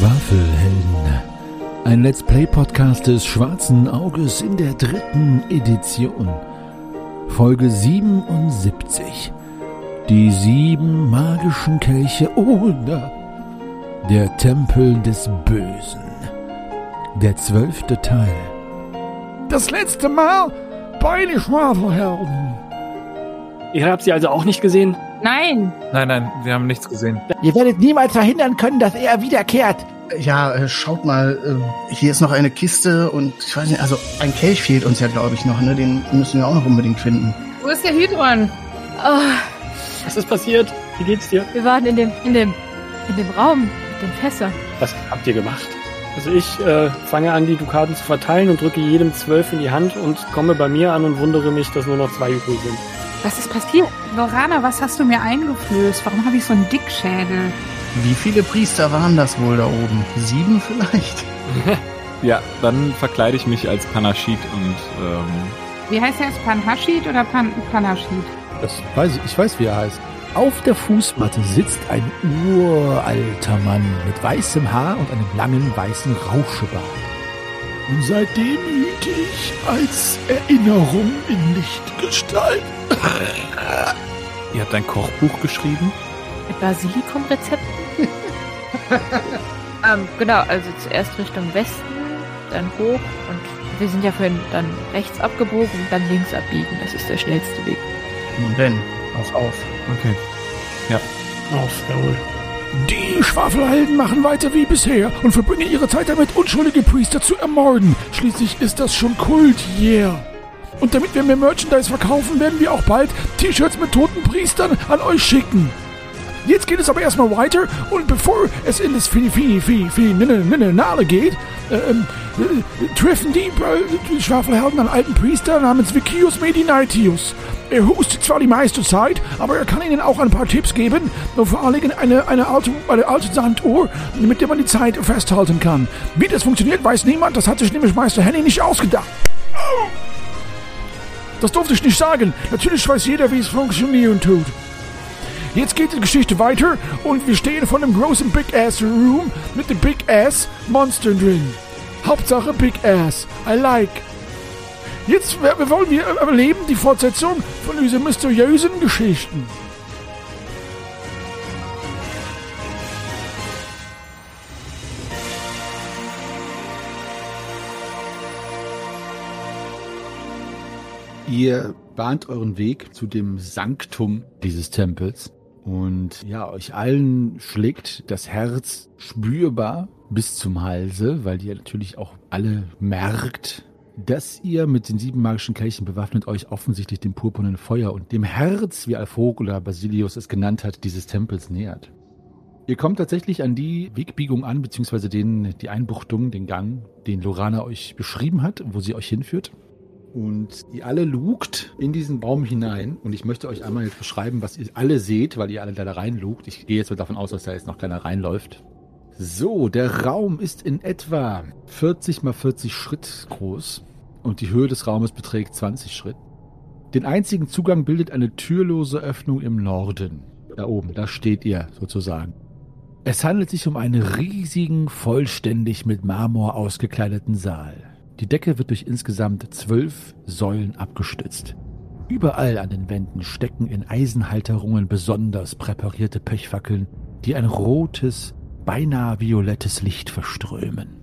Schwafelhelden. Ein Let's Play Podcast des Schwarzen Auges in der dritten Edition. Folge 77. Die sieben magischen Kelche oder der Tempel des Bösen. Der zwölfte Teil. Das letzte Mal bei den Schwafelhelden. Ihr habt sie also auch nicht gesehen? Nein. Nein, nein, wir haben nichts gesehen. Ihr werdet niemals verhindern können, dass er wiederkehrt. Ja, äh, schaut mal, äh, hier ist noch eine Kiste und ich weiß nicht, also ein Kelch fehlt uns ja, glaube ich, noch, ne? Den müssen wir auch noch unbedingt finden. Wo ist der Hydron? Oh, Was ist passiert? Wie geht's dir? wir waren in dem, in dem, in dem Raum mit den Fässern. Was habt ihr gemacht? Also ich äh, fange an, die Dukaten zu verteilen und drücke jedem zwölf in die Hand und komme bei mir an und wundere mich, dass nur noch zwei übrig sind. Was ist passiert? Lorana, was hast du mir eingeflößt? Warum habe ich so einen Dickschädel? Wie viele Priester waren das wohl da oben? Sieben vielleicht? Ja, dann verkleide ich mich als Panaschid und ähm, Wie heißt er jetzt? Panhashid oder Pan Panashid? Das weiß ich, ich weiß, wie er heißt. Auf der Fußmatte sitzt ein uralter Mann mit weißem Haar und einem langen weißen Rauschebart. Und seitdem hüte ich als Erinnerung in Lichtgestalt. Ihr habt ein Kochbuch geschrieben. Mit Basilikumrezepten? ähm, genau, also zuerst Richtung Westen, dann hoch und wir sind ja vorhin dann rechts abgebogen und dann links abbiegen. Das ist der schnellste Weg. Nun denn, auf, auf. Okay. Auf, jawohl. Die Schwafelhelden machen weiter wie bisher und verbringen ihre Zeit damit, unschuldige Priester zu ermorden. Schließlich ist das schon Kult, yeah. Und damit wir mehr Merchandise verkaufen, werden wir auch bald T-Shirts mit toten Priestern an euch schicken. Jetzt geht es aber erstmal weiter und bevor es in das Finale geht, ähm, äh, treffen die, äh, Schwafelhelden einen alten Priester namens Vikius Medinaitius. Er hustet zwar die meiste Zeit, aber er kann ihnen auch ein paar Tipps geben und vor Dingen eine, eine, alte, eine alte Sanduhr, mit der man die Zeit festhalten kann. Wie das funktioniert, weiß niemand, das hat sich nämlich Meister Henning nicht ausgedacht. Das durfte ich nicht sagen. Natürlich weiß jeder, wie es funktionieren tut. Jetzt geht die Geschichte weiter und wir stehen vor einem großen Big Ass Room mit dem Big Ass Monster drin. Hauptsache Big Ass. I like. Jetzt wollen wir erleben die Fortsetzung von diesen mysteriösen Geschichten. Ihr bahnt euren Weg zu dem Sanktum dieses Tempels. Und ja, euch allen schlägt das Herz spürbar bis zum Halse, weil ihr natürlich auch alle merkt, dass ihr mit den sieben magischen Kelchen bewaffnet euch offensichtlich dem purpurnen Feuer und dem Herz, wie Alfog oder Basilius es genannt hat, dieses Tempels nähert. Ihr kommt tatsächlich an die Wegbiegung an, beziehungsweise den, die Einbuchtung, den Gang, den Lorana euch beschrieben hat, wo sie euch hinführt. Und ihr alle lugt in diesen Baum hinein. Und ich möchte euch einmal jetzt beschreiben, was ihr alle seht, weil ihr alle da reinlugt. Ich gehe jetzt mal davon aus, dass da jetzt noch keiner reinläuft. So, der Raum ist in etwa 40 mal 40 Schritt groß. Und die Höhe des Raumes beträgt 20 Schritt. Den einzigen Zugang bildet eine türlose Öffnung im Norden. Da oben, da steht ihr sozusagen. Es handelt sich um einen riesigen, vollständig mit Marmor ausgekleideten Saal. Die Decke wird durch insgesamt zwölf Säulen abgestützt. Überall an den Wänden stecken in Eisenhalterungen besonders präparierte Pechfackeln, die ein rotes, beinahe violettes Licht verströmen.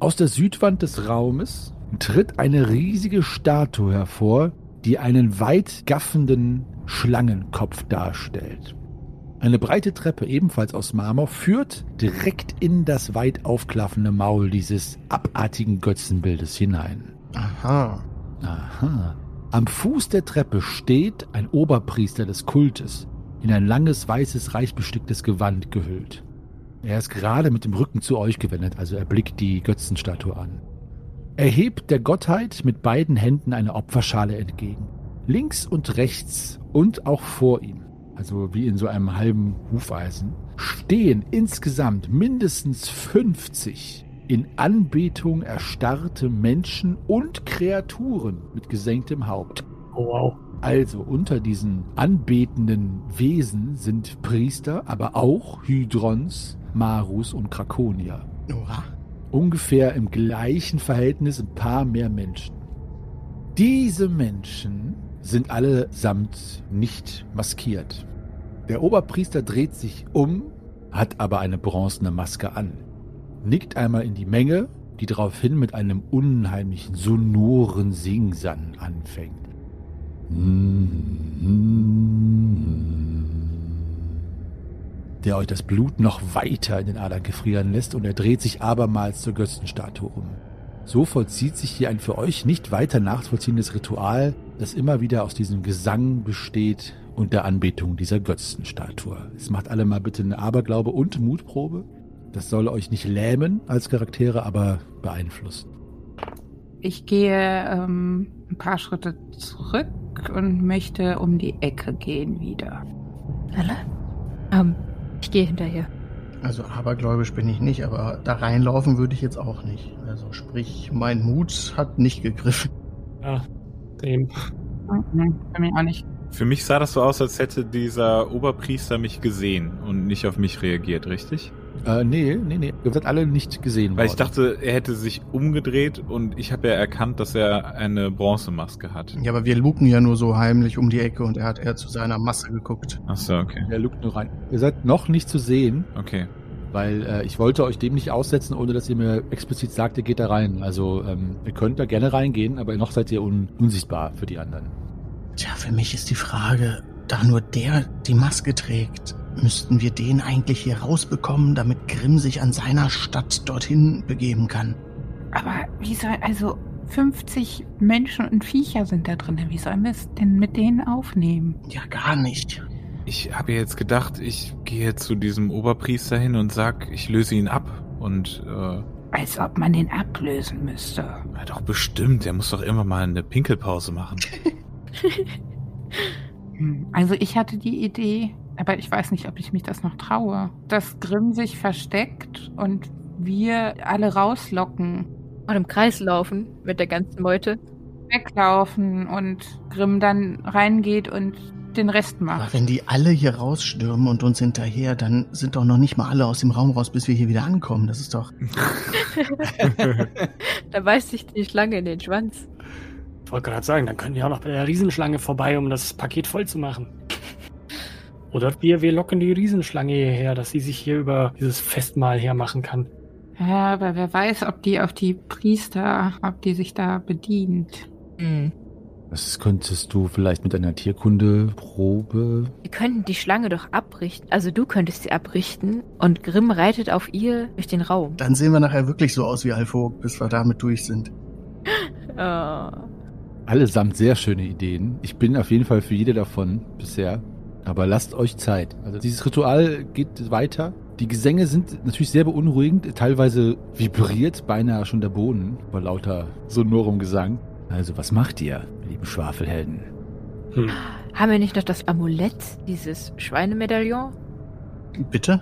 Aus der Südwand des Raumes tritt eine riesige Statue hervor, die einen weit gaffenden Schlangenkopf darstellt. Eine breite Treppe, ebenfalls aus Marmor, führt direkt in das weit aufklaffende Maul dieses abartigen Götzenbildes hinein. Aha. Aha. Am Fuß der Treppe steht ein Oberpriester des Kultes, in ein langes, weißes, reich besticktes Gewand gehüllt. Er ist gerade mit dem Rücken zu euch gewendet, also er blickt die Götzenstatue an. Er hebt der Gottheit mit beiden Händen eine Opferschale entgegen. Links und rechts und auch vor ihm, also wie in so einem halben Hufeisen, stehen insgesamt mindestens 50 in Anbetung erstarrte Menschen und Kreaturen mit gesenktem Haupt. Oh, wow. Also unter diesen anbetenden Wesen sind Priester, aber auch Hydrons, Marus und Krakonier. Oha. Ungefähr im gleichen Verhältnis ein paar mehr Menschen. Diese Menschen sind allesamt nicht maskiert. Der Oberpriester dreht sich um, hat aber eine bronzene Maske an, nickt einmal in die Menge, die daraufhin mit einem unheimlichen, sonoren Singsang anfängt. Der euch das Blut noch weiter in den Adern gefrieren lässt und er dreht sich abermals zur Götzenstatue um. So vollzieht sich hier ein für euch nicht weiter nachvollziehendes Ritual, das immer wieder aus diesem Gesang besteht und der Anbetung dieser Götzenstatue. Es macht alle mal bitte eine Aberglaube und Mutprobe. Das soll euch nicht lähmen als Charaktere, aber beeinflussen. Ich gehe ähm, ein paar Schritte zurück und möchte um die Ecke gehen wieder. Alle? Ähm, ich gehe hinterher. Also abergläubisch bin ich nicht, aber da reinlaufen würde ich jetzt auch nicht. Also sprich, mein Mut hat nicht gegriffen. Ja, dem. Nein, bei mir auch nicht. Für mich sah das so aus, als hätte dieser Oberpriester mich gesehen und nicht auf mich reagiert, richtig? Äh, nee, nee, nee. Ihr seid alle nicht gesehen Weil ich worden. dachte, er hätte sich umgedreht und ich habe ja erkannt, dass er eine Bronzemaske hat. Ja, aber wir luken ja nur so heimlich um die Ecke und er hat eher zu seiner Masse geguckt. Achso, okay. Er lugt nur rein. Ihr seid noch nicht zu sehen, Okay. Weil äh, ich wollte euch dem nicht aussetzen, ohne dass ihr mir explizit sagt, ihr geht da rein. Also ähm, ihr könnt da gerne reingehen, aber noch seid ihr un unsichtbar für die anderen. Tja, für mich ist die Frage, da nur der die Maske trägt, müssten wir den eigentlich hier rausbekommen, damit Grimm sich an seiner Stadt dorthin begeben kann. Aber wie soll, also 50 Menschen und Viecher sind da drin. Wie sollen wir es denn mit denen aufnehmen? Ja, gar nicht. Ich habe jetzt gedacht, ich gehe zu diesem Oberpriester hin und sag, ich löse ihn ab. Und äh, Als ob man den ablösen müsste. ja, doch bestimmt, der muss doch immer mal eine Pinkelpause machen. Hm, Also ich hatte die Idee, aber ich weiß nicht, ob ich mich das noch traue, dass Grimm sich versteckt und wir alle rauslocken, Und im Kreis laufen mit der ganzen Meute. weglaufen und Grimm dann reingeht und den Rest Aber macht. wenn die alle hier rausstürmen und uns hinterher, dann sind doch noch nicht mal alle aus dem Raum raus, bis wir hier wieder ankommen. Das ist doch. Da beißt sich die Schlange in den Schwanz. Ich wollte gerade sagen, dann können wir auch noch bei der Riesenschlange vorbei, um das Paket voll zu machen. Oder wir, wir locken die Riesenschlange hierher, dass sie sich hier über dieses Festmahl hermachen kann. Ja, aber wer weiß, ob die auf die Priester, ob die sich da bedient. Hm. Das könntest du vielleicht mit einer Tierkundeprobe. Wir könnten die Schlange doch abrichten. Also du könntest sie abrichten und Grimm reitet auf ihr durch den Raum. Dann sehen wir nachher wirklich so aus wie Alfog, bis wir damit durch sind. Oh. Allesamt sehr schöne Ideen. Ich bin auf jeden Fall für jede davon bisher. Aber lasst euch Zeit. Also dieses Ritual geht weiter. Die Gesänge sind natürlich sehr beunruhigend. Teilweise vibriert beinahe schon der Boden vor lauter sonorem Gesang. Also was macht ihr, lieben Schwafelhelden? Hm. Haben wir nicht noch das Amulett, dieses Schweinemedaillon? Bitte?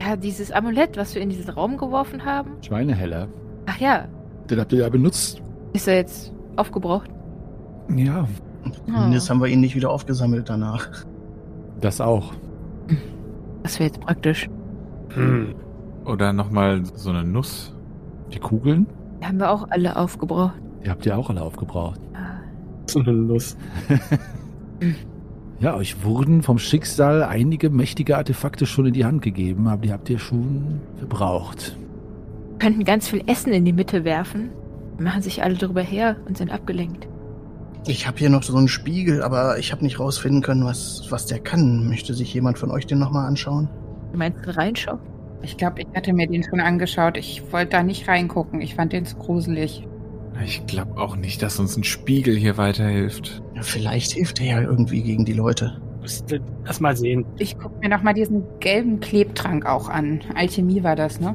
Ja, dieses Amulett, was wir in diesen Raum geworfen haben. Schweineheller. Ach ja, Den habt ihr ja benutzt. ist er jetzt aufgebraucht? Ja, Zumindest haben wir ihn nicht wieder aufgesammelt danach. das auch. Das wäre jetzt praktisch. Hm. Oder nochmal so eine Nuss. Die Kugeln, Die haben wir auch alle aufgebraucht. Die habt ihr auch alle aufgebraucht. So eine Lust. Ja, euch wurden vom Schicksal einige mächtige Artefakte schon in die Hand gegeben, aber die habt ihr schon verbraucht. Wir könnten ganz viel Essen in die Mitte werfen. Machen sich alle drüber her und sind abgelenkt. Ich habe hier noch so einen Spiegel, aber ich habe nicht rausfinden können, was, was der kann. Möchte sich jemand von euch den nochmal anschauen? Du meinst reinschauen? Ich glaube, ich hatte mir den schon angeschaut. Ich wollte da nicht reingucken. Ich fand den zu gruselig. Ich glaube auch nicht, dass uns ein Spiegel hier weiterhilft. Ja, vielleicht hilft er ja irgendwie gegen die Leute. Müsste das mal sehen. Ich gucke mir noch mal diesen gelben Klebtrank auch an. Alchemie war das, ne?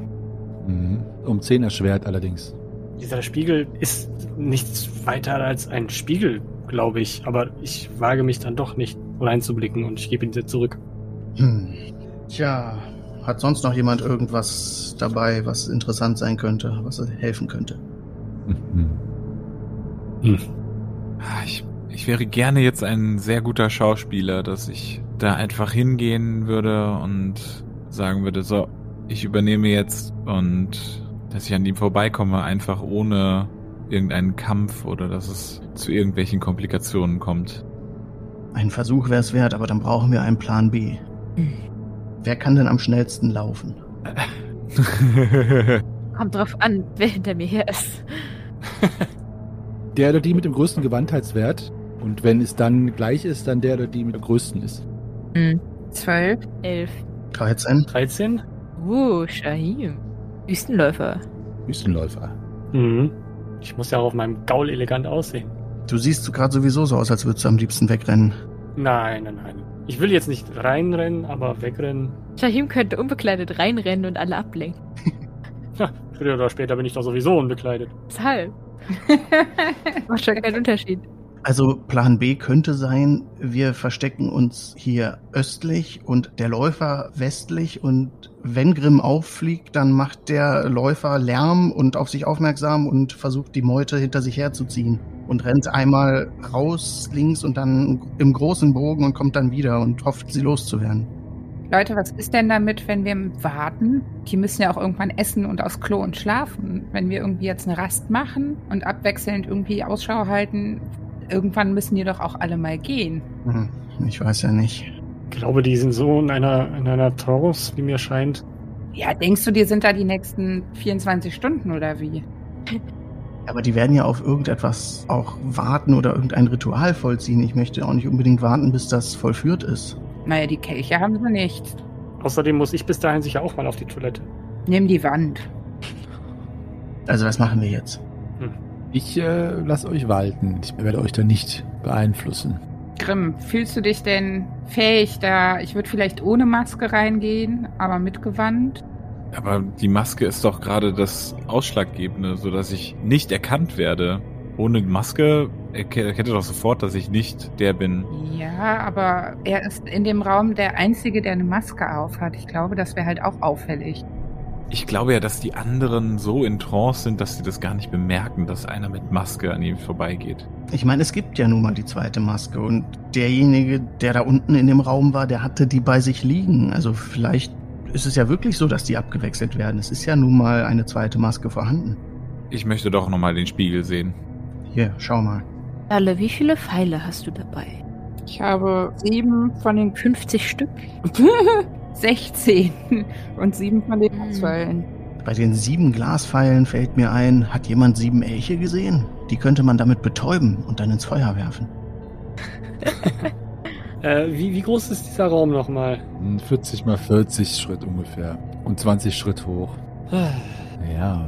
Mhm. Um 10 erschwert allerdings. Dieser Spiegel ist nichts weiter als ein Spiegel, glaube ich. Aber ich wage mich dann doch nicht reinzublicken und ich gebe ihn dir zurück. Hm. Tja, hat sonst noch jemand irgendwas dabei, was interessant sein könnte, was helfen könnte? Ah, Ich, ich wäre gerne jetzt ein sehr guter Schauspieler, dass ich da einfach hingehen würde und sagen würde, so, ich übernehme jetzt und dass ich an ihm vorbeikomme, einfach ohne irgendeinen Kampf oder dass es zu irgendwelchen Komplikationen kommt. Ein Versuch wäre es wert, aber dann brauchen wir einen Plan B. Wer kann denn am schnellsten laufen? Kommt drauf an, wer hinter mir her ist. Der oder die mit dem größten Gewandheitswert. Und wenn es dann gleich ist, dann der oder die mit dem größten ist. Hm. Zwölf. Elf. 13? 13? Uh, Shahim. Wüstenläufer. Wüstenläufer. Mhm. Ich muss ja auch auf meinem Gaul elegant aussehen. Du siehst gerade sowieso so aus, als würdest du am liebsten wegrennen. Nein, nein, nein. Ich will jetzt nicht reinrennen, aber wegrennen. Shahim könnte unbekleidet reinrennen und alle ablenken. Ha, früher oder später bin ich doch sowieso unbekleidet. Deshalb. Macht schon keinen Unterschied. Also Plan B könnte sein, wir verstecken uns hier östlich und der Läufer westlich und wenn Grimm auffliegt, dann macht der Läufer Lärm und auf sich aufmerksam und versucht die Meute hinter sich herzuziehen und rennt einmal raus links und dann im großen Bogen und kommt dann wieder und hofft, sie loszuwerden. Leute, was ist denn damit, wenn wir warten? Die müssen ja auch irgendwann essen und aufs Klo und schlafen. Wenn wir irgendwie jetzt eine Rast machen und abwechselnd irgendwie Ausschau halten, irgendwann müssen die doch auch alle mal gehen. Hm, Ich weiß ja nicht. Ich glaube, die sind so in einer, in einer Trance, wie mir scheint. Ja, denkst du, die sind da die nächsten 24 Stunden oder wie? Aber die werden ja auf irgendetwas auch warten oder irgendein Ritual vollziehen. Ich möchte auch nicht unbedingt warten, bis das vollführt ist. Naja, die Kelche haben sie nicht. Außerdem muss ich bis dahin sicher auch mal auf die Toilette. Nimm die Wand. Also was machen wir jetzt? Ich äh, lasse euch walten. Ich werde euch da nicht beeinflussen. Grimm, fühlst du dich denn fähig da? Ich würde vielleicht ohne Maske reingehen, aber mit Gewand. Aber die Maske ist doch gerade das Ausschlaggebende, sodass ich nicht erkannt werde. Ohne Maske erkennt er doch sofort, dass ich nicht der bin. Ja, aber er ist in dem Raum der Einzige, der eine Maske aufhat. Ich glaube, das wäre halt auch auffällig. Ich glaube ja, dass die anderen so in Trance sind, dass sie das gar nicht bemerken, dass einer mit Maske an ihm vorbeigeht. Ich meine, es gibt ja nun mal die zweite Maske und derjenige, der da unten in dem Raum war, der hatte die bei sich liegen. Also vielleicht ist es ja wirklich so, dass die abgewechselt werden. Es ist ja nun mal eine zweite Maske vorhanden. Ich möchte doch nochmal den Spiegel sehen. Hier, schau mal. Alle, wie viele Pfeile hast du dabei? Ich habe sieben von den 50 Stück. 16 und sieben von den Hm. Pfeilen. Bei den sieben Glaspfeilen fällt mir ein, hat jemand sieben Elche gesehen? Die könnte man damit betäuben und dann ins Feuer werfen. Äh, wie, wie groß ist dieser Raum nochmal? 40 mal 40 Schritt ungefähr. Und 20 Schritt hoch. Ja.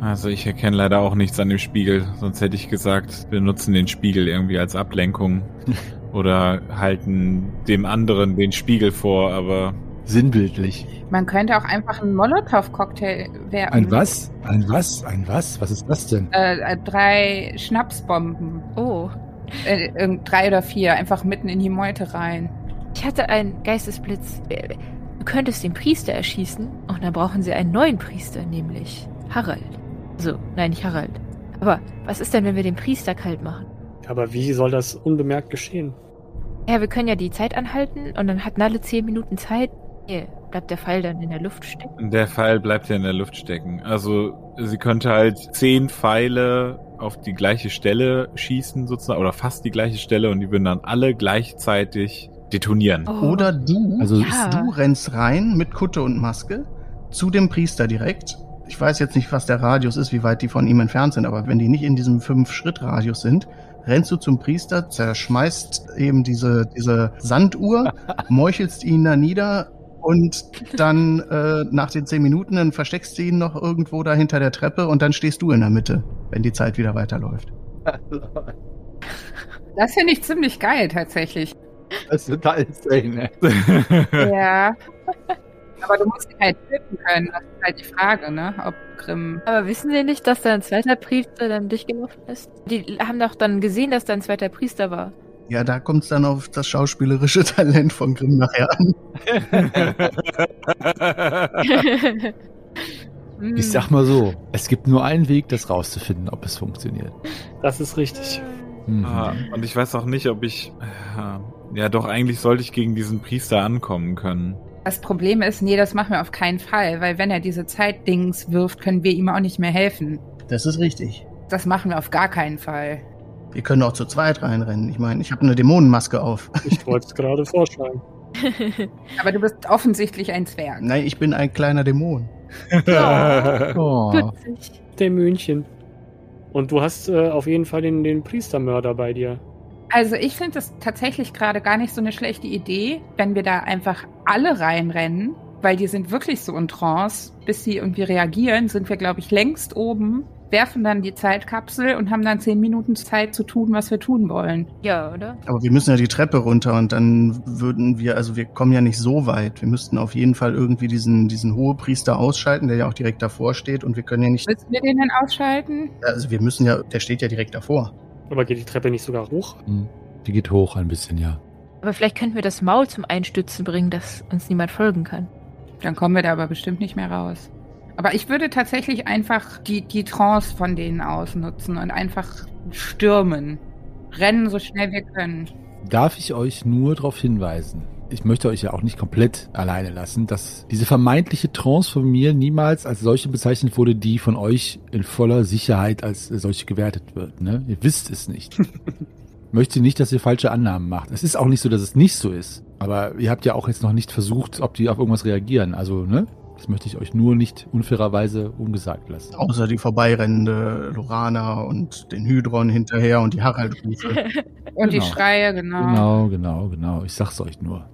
Also ich erkenne leider auch nichts an dem Spiegel, sonst hätte ich gesagt, wir nutzen den Spiegel irgendwie als Ablenkung oder halten dem anderen den Spiegel vor, aber Sinnbildlich. Man könnte auch einfach einen Molotow-Cocktail werfen. Ein was? Ein was? Ein was? Was ist das denn? Äh, äh, drei Schnapsbomben. Oh, Äh, irgend- drei oder vier. Einfach mitten in die Meute rein. ich hatte einen Geistesblitz. Äh, Du könntest den Priester erschießen und dann brauchen sie einen neuen Priester, nämlich Harald. Also, nein, nicht Harald. Aber was ist denn, wenn wir den Priester kalt machen? Aber wie soll das unbemerkt geschehen? Ja, wir können ja die Zeit anhalten und dann hatten alle 10 Minuten Zeit. Hier bleibt der Pfeil dann in der Luft stecken. der Pfeil bleibt ja in der Luft stecken. Also sie könnte halt zehn Pfeile auf die gleiche Stelle schießen sozusagen oder fast die gleiche Stelle und die würden dann alle gleichzeitig detonieren. Oh. Oder du, Also Ja. du rennst rein mit Kutte und Maske zu dem Priester direkt. Ich weiß jetzt nicht, was der Radius ist, wie weit die von ihm entfernt sind, aber wenn die nicht in diesem Fünf-Schritt-Radius sind, rennst du zum Priester, zerschmeißt eben diese, diese Sanduhr, meuchelst ihn da nieder und dann äh, nach den zehn Minuten, dann versteckst du ihn noch irgendwo da hinter der Treppe und dann stehst du in der Mitte, wenn die Zeit wieder weiterläuft. Das finde ich ziemlich geil, tatsächlich. Das ist total insane, ja. Aber du musst ihn halt töten können. Das ist halt die Frage, ne? Ob Grimm. Aber wissen Sie nicht, dass da ein zweiter Priester dann durchgelaufen ist? Die haben doch dann gesehen, dass da ein zweiter Priester war. Ja, da kommt es dann auf das schauspielerische Talent von Grimm nachher an. Ich sag mal so, es gibt nur einen Weg, das rauszufinden, ob es funktioniert. Das ist richtig. Mhm. Ah, und ich weiß auch nicht, ob ich. äh, Ja, doch, eigentlich sollte ich gegen diesen Priester ankommen können. Das Problem ist, nee, das machen wir auf keinen Fall, weil wenn er diese Zeitdings wirft, können wir ihm auch nicht mehr helfen. Das ist richtig. Das machen wir auf gar keinen Fall. Wir können auch zu zweit reinrennen. Ich meine, ich habe eine Dämonenmaske auf. Ich wollte es gerade vorschlagen. Aber du bist offensichtlich ein Zwerg. Nein, ich bin ein kleiner Dämon. Oh. Der München. Und du hast äh, auf jeden Fall den, den Priestermörder bei dir. Also ich finde das tatsächlich gerade gar nicht so eine schlechte Idee, wenn wir da einfach alle reinrennen, weil die sind wirklich so in Trance. Bis sie irgendwie reagieren, sind wir, glaube ich, längst oben, werfen dann die Zeitkapsel und haben dann zehn Minuten Zeit zu tun, was wir tun wollen. Ja, oder? Aber wir müssen ja die Treppe runter und dann würden wir, also wir kommen ja nicht so weit. Wir müssten auf jeden Fall irgendwie diesen, diesen Hohepriester ausschalten, der ja auch direkt davor steht und wir können ja nicht, Müssen wir den denn ausschalten? also wir müssen ja, der steht ja direkt davor. Aber geht die Treppe nicht sogar hoch? Hm. Die geht hoch ein bisschen, ja. Aber vielleicht könnten wir das Maul zum Einstützen bringen, dass uns niemand folgen kann. Dann kommen wir da aber bestimmt nicht mehr raus. Aber ich würde tatsächlich einfach die, die Trance von denen ausnutzen und einfach stürmen. Rennen so schnell wir können. Darf ich euch nur darauf hinweisen, ich möchte euch ja auch nicht komplett alleine lassen, dass diese vermeintliche Trance von mir niemals als solche bezeichnet wurde, die von euch in voller Sicherheit als solche gewertet wird. Ne? Ihr wisst es nicht. möchte nicht, dass ihr falsche Annahmen macht. Es ist auch nicht so, dass es nicht so ist. Aber ihr habt ja auch jetzt noch nicht versucht, ob die auf irgendwas reagieren. Also, ne? Das möchte ich euch nur nicht unfairerweise ungesagt lassen. Außer die vorbeirennende Lorana und den Hydron hinterher und die Harald-Rufe. Und die Genau. Schreie, genau. Genau, genau, genau. Ich sag's euch nur.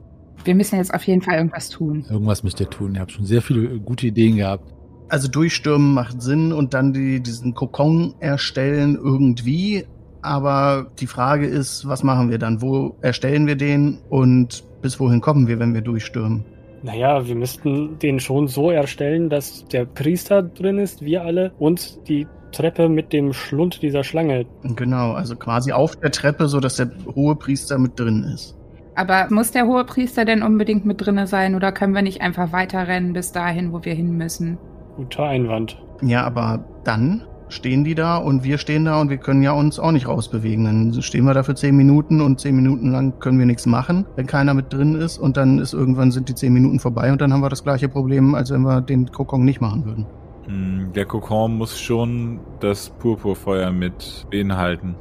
Wir müssen jetzt auf jeden Fall irgendwas tun. Irgendwas müsst ihr tun. Ihr habt schon sehr viele gute Ideen gehabt. Also durchstürmen macht Sinn und dann die, diesen Kokon erstellen irgendwie. Aber die Frage ist, was machen wir dann? Wo erstellen wir den und bis wohin kommen wir, wenn wir durchstürmen? Naja, wir müssten den schon so erstellen, dass der Priester drin ist, wir alle, und die Treppe mit dem Schlund dieser Schlange. Genau, also quasi auf der Treppe, so dass der hohe Priester mit drin ist. Aber muss der hohe Priester denn unbedingt mit drinne sein oder können wir nicht einfach weiterrennen bis dahin, wo wir hin müssen? Guter Einwand. Ja, aber dann stehen die da und wir stehen da und wir können ja uns auch nicht rausbewegen. Dann stehen wir da für zehn Minuten und zehn Minuten lang können wir nichts machen, wenn keiner mit drin ist und dann ist irgendwann sind die zehn Minuten vorbei und dann haben wir das gleiche Problem, als wenn wir den Kokon nicht machen würden. Hm, Der Kokon muss schon das Purpurfeuer mit beinhalten.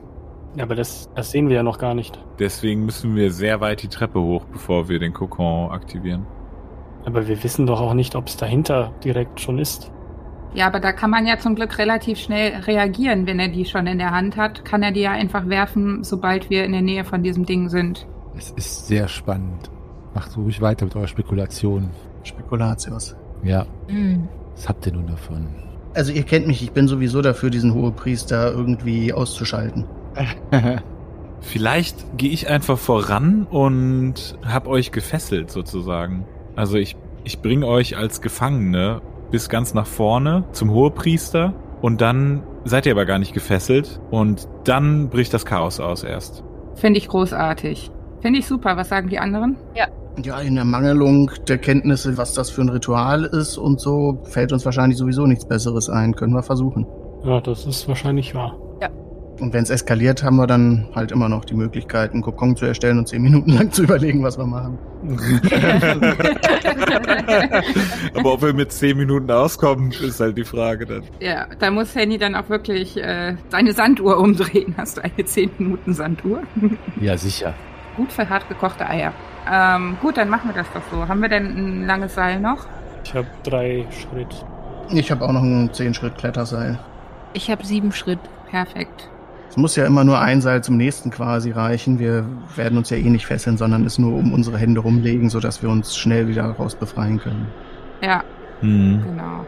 Ja, aber das, das sehen wir ja noch gar nicht. Deswegen müssen wir sehr weit die Treppe hoch, bevor wir den Kokon aktivieren. Aber wir wissen doch auch nicht, ob es dahinter direkt schon ist. Ja, aber da kann man ja zum Glück relativ schnell reagieren. Wenn er die schon in der Hand hat, kann er die ja einfach werfen, sobald wir in der Nähe von diesem Ding sind. Es ist sehr spannend. Macht ruhig weiter mit eurer Spekulation. Spekulatius. Ja, Hm. was habt ihr nun davon? Also ihr kennt mich, ich bin sowieso dafür, diesen Hohepriester irgendwie auszuschalten. Vielleicht gehe ich einfach voran und hab euch gefesselt sozusagen. Also ich, ich bringe euch als Gefangene bis ganz nach vorne zum Hohepriester und dann seid ihr aber gar nicht gefesselt und dann bricht das Chaos aus erst. Finde ich großartig. Finde ich super. Was sagen die anderen? Ja, in der Mangelung der Kenntnisse, was das für ein Ritual ist und so, fällt uns wahrscheinlich sowieso nichts Besseres ein. Können wir versuchen. Ja, das ist wahrscheinlich wahr. Und wenn es eskaliert, haben wir dann halt immer noch die Möglichkeit, einen Kokon zu erstellen und zehn Minuten lang zu überlegen, was wir machen. aber ob wir mit zehn Minuten auskommen, ist halt die Frage dann. Ja, da muss Henny dann auch wirklich äh, seine Sanduhr umdrehen. Hast du eine 10 Minuten Sanduhr? Ja, sicher. Gut für hart gekochte Eier. Ähm, gut, dann machen wir das doch so. Haben wir denn ein langes Seil noch? Ich habe drei Schritt. Ich habe auch noch ein 10-Schritt-Kletterseil. Ich habe sieben Schritt. Perfekt. Es muss ja immer nur ein Seil zum nächsten quasi reichen. Wir werden uns ja eh nicht fesseln, sondern es nur um unsere Hände rumlegen, sodass wir uns schnell wieder raus befreien können. Ja, Hm. genau.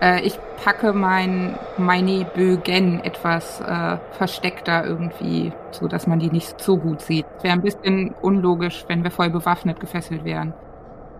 Äh, ich packe mein meine Bögen etwas äh, versteckter irgendwie, so dass man die nicht so gut sieht. Wäre ein bisschen unlogisch, wenn wir voll bewaffnet gefesselt wären.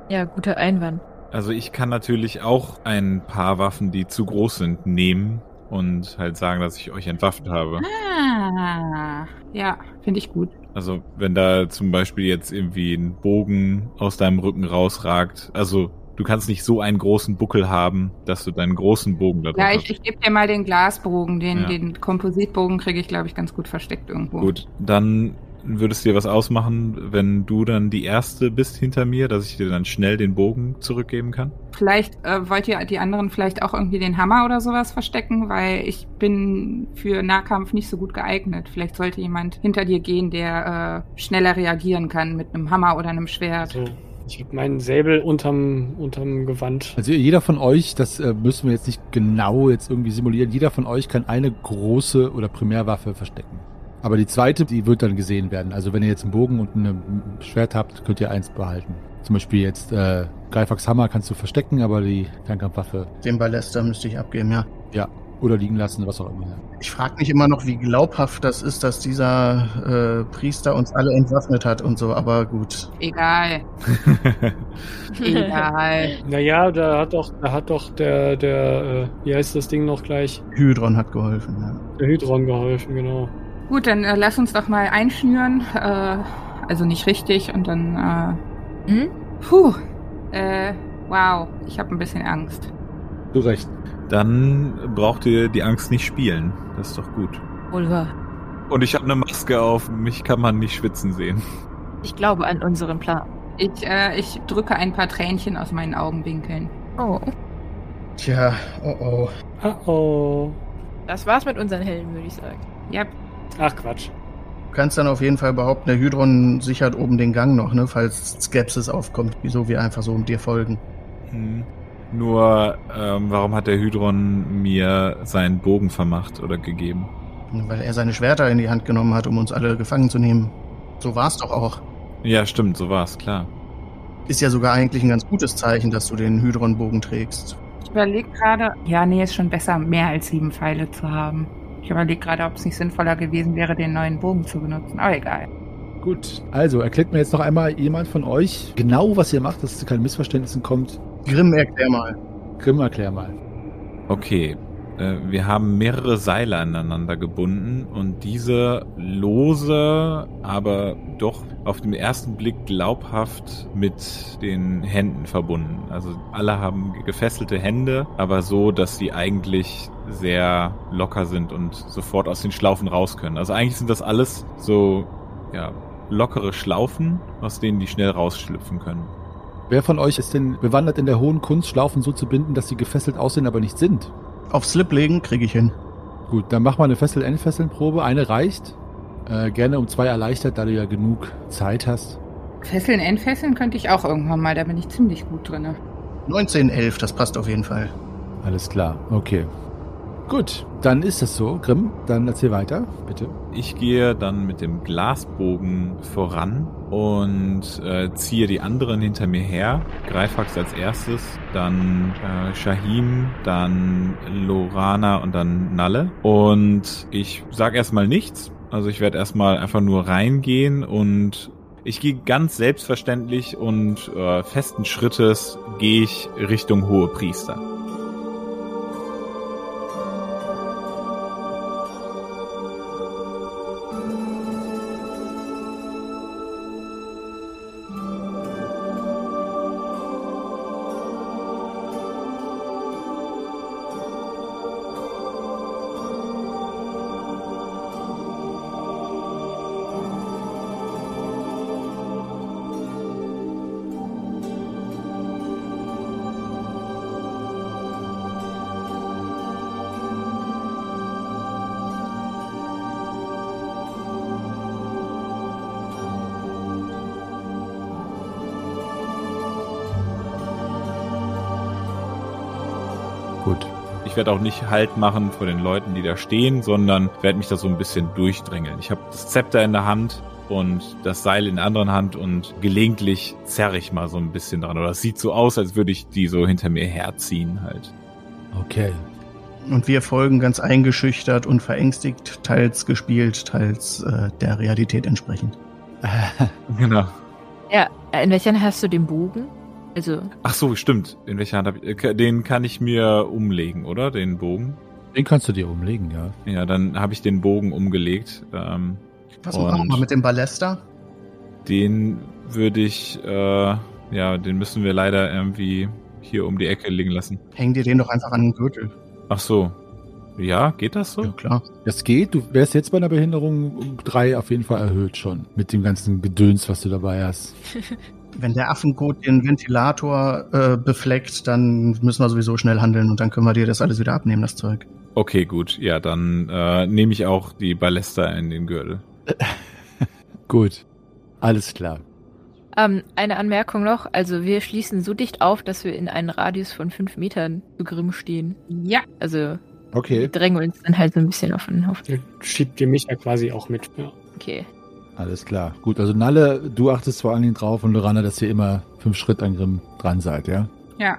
Ja, guter Einwand. Also ich kann natürlich auch ein paar Waffen, die zu groß sind, nehmen und halt sagen, dass ich euch entwaffnet habe. Ah, ja, finde ich gut. Also wenn da zum Beispiel jetzt irgendwie ein Bogen aus deinem Rücken rausragt, also du kannst nicht so einen großen Buckel haben, dass du deinen großen Bogen da Ja, drunter ich, ich gebe dir mal den Glasbogen. Den, Ja. den Kompositbogen kriege ich, glaube ich, ganz gut versteckt irgendwo. Gut, dann würdest dir was ausmachen, wenn du dann die Erste bist hinter mir, dass ich dir dann schnell den Bogen zurückgeben kann? Vielleicht äh, wollt ihr die anderen vielleicht auch irgendwie den Hammer oder sowas verstecken, weil ich bin für Nahkampf nicht so gut geeignet. Vielleicht sollte jemand hinter dir gehen, der äh, schneller reagieren kann mit einem Hammer oder einem Schwert. Also, ich habe meinen Säbel unterm, unterm Gewand. Also jeder von euch, das äh, müssen wir jetzt nicht genau jetzt irgendwie simulieren, jeder von euch kann eine große oder Primärwaffe verstecken. Aber die zweite, die wird dann gesehen werden. Also wenn ihr jetzt einen Bogen und ein Schwert habt, könnt ihr eins behalten. Zum Beispiel jetzt äh, Greifax Hammer kannst du verstecken, aber die Fernkampfwaffe, Den Ballester müsste ich abgeben, ja. ja, oder liegen lassen, was auch immer. Ich frage mich immer noch, wie glaubhaft das ist, dass dieser äh, Priester uns alle entwaffnet hat und so, aber gut. Egal, egal. Naja, da hat doch, da hat doch der, der, äh, wie heißt das Ding noch gleich? Hydron hat geholfen, ja. Der Hydron geholfen, genau. Gut, dann äh, lass uns doch mal einschnüren. Äh, also nicht richtig und dann. Hm? Äh, puh. Äh, wow, ich habe ein bisschen Angst. Du recht. Dann braucht ihr die Angst nicht spielen. Das ist doch gut. Wohl wahr. Und ich habe eine Maske auf, mich kann man nicht schwitzen sehen. Ich glaube an unseren Plan. Ich, äh, ich drücke ein paar Tränchen aus meinen Augenwinkeln. Oh. Tja, oh oh. Oh oh. Das war's mit unseren Helden, würde ich sagen. Ja, Ach Quatsch. Du kannst dann auf jeden Fall behaupten, der Hydron sichert oben den Gang noch, ne, falls Skepsis aufkommt, wieso wir einfach so um dir folgen. Hm. Nur, ähm, warum hat der Hydron mir seinen Bogen vermacht oder gegeben? Weil er seine Schwerter in die Hand genommen hat, um uns alle gefangen zu nehmen. So war's doch auch. Ja, stimmt, so war's, klar. Ist ja sogar eigentlich ein ganz gutes Zeichen, dass du den Hydron-Bogen trägst. ich überlege gerade. Ja, nee, ist schon besser, mehr als sieben Pfeile zu haben. Ich überlege gerade, ob es nicht sinnvoller gewesen wäre, den neuen Bogen zu benutzen. Aber egal. Gut, also erklärt mir jetzt noch einmal jemand von euch genau, was ihr macht, dass es zu keinen Missverständnissen kommt. Grimm, erklär mal. Grimm, erklär mal. Okay, äh, wir haben mehrere Seile aneinander gebunden und diese lose, aber doch auf den ersten Blick glaubhaft mit den Händen verbunden. Also alle haben gefesselte Hände, aber so, dass sie eigentlich sehr locker sind und sofort aus den Schlaufen raus können. Also eigentlich sind das alles so, ja, lockere Schlaufen, aus denen die schnell rausschlüpfen können. Wer von euch ist denn bewandert in der hohen Kunst, Schlaufen so zu binden, dass sie gefesselt aussehen, aber nicht sind? Auf Slip legen kriege ich hin. Gut, dann mach mal eine Fessel-Entfesseln-Probe. Eine reicht. Äh, gerne um zwei erleichtert, da du ja genug Zeit hast. Fesseln, entfesseln könnte ich auch irgendwann mal. Da bin ich ziemlich gut drin. 19, 11, das passt auf jeden Fall. Alles klar, okay. Gut, dann ist das so. Grimm, dann erzähl weiter, bitte. Ich gehe dann mit dem Glasbogen voran und äh, ziehe die anderen hinter mir her. Greifax als erstes, dann äh, Shahim, dann Lorana und dann Nalle. Und ich sag erstmal nichts. Also ich werde erstmal einfach nur reingehen und ich gehe ganz selbstverständlich und äh, festen Schrittes gehe ich Richtung Hohe Priester. Ich werde auch nicht Halt machen vor den Leuten, die da stehen, sondern werde mich da so ein bisschen durchdrängeln. Ich habe das Zepter in der Hand und das Seil in der anderen Hand und gelegentlich zerre ich mal so ein bisschen dran. Oder es sieht so aus, als würde ich die so hinter mir herziehen halt. Okay. Und wir folgen ganz eingeschüchtert und verängstigt, teils gespielt, teils äh, der Realität entsprechend. Genau. Ja, in welcher Hand hast du den Bogen? Also, Ach so, stimmt. In welcher Hand habe ich? äh, Den kann ich mir umlegen, oder? Den Bogen. Den kannst du dir umlegen, ja. Ja, dann habe ich den Bogen umgelegt. Ähm, Was machen wir mit dem Ballester? den würde ich, äh, ja, den müssen wir leider irgendwie hier um die Ecke liegen lassen. Häng dir den doch einfach an den Gürtel. Ach so. Ja, geht das so? Ja, klar. Das geht. Du wärst jetzt bei einer Behinderung um drei auf jeden Fall erhöht schon. Mit dem ganzen Gedöns, was du dabei hast. Wenn der Affenkot den Ventilator äh, befleckt, dann müssen wir sowieso schnell handeln und dann können wir dir das alles wieder abnehmen, das Zeug. Okay, gut. Ja, dann äh, nehme ich auch die Ballista in den Gürtel. Gut. Alles klar. Ähm, eine Anmerkung noch. Also wir schließen so dicht auf, dass wir in einen Radius von fünf Metern zu Grimm stehen. Ja, Also wir Okay. drängen uns dann halt so ein bisschen auf den. Ihr schiebt ihr mich ja quasi auch mit. Ja. Okay. Alles klar. Gut, also Nalle, du achtest vor allen Dingen drauf und Lorana, dass ihr immer fünf Schritt an Grimm dran seid, ja? ja.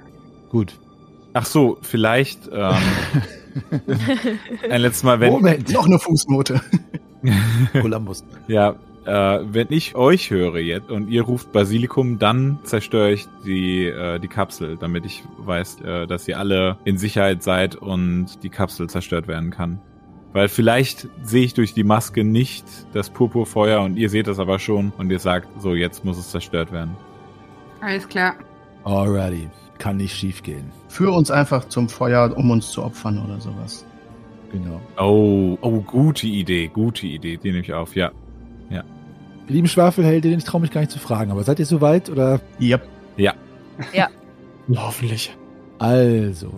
Gut. Ach so, vielleicht ähm, ein letztes Mal, wenn Moment. Noch eine Fußnote. Columbus. ja, äh, wenn ich euch höre jetzt und ihr ruft Basilikum, dann zerstöre ich die äh, die Kapsel, damit ich weiß, äh, dass ihr alle in Sicherheit seid und die Kapsel zerstört werden kann. Weil vielleicht sehe ich durch die Maske nicht das Purpurfeuer und ihr seht das aber schon und ihr sagt, so jetzt muss es zerstört werden. Alles klar. Alrighty. Kann nicht schief gehen. Führ uns einfach zum Feuer, um uns zu opfern oder sowas. Genau. Oh, oh, gute Idee, gute Idee, die nehme ich auf, ja. Ihr lieben Schwafelheldinnen, ich traue mich gar nicht zu fragen, aber seid ihr soweit oder? Yep. Hoffentlich. Also.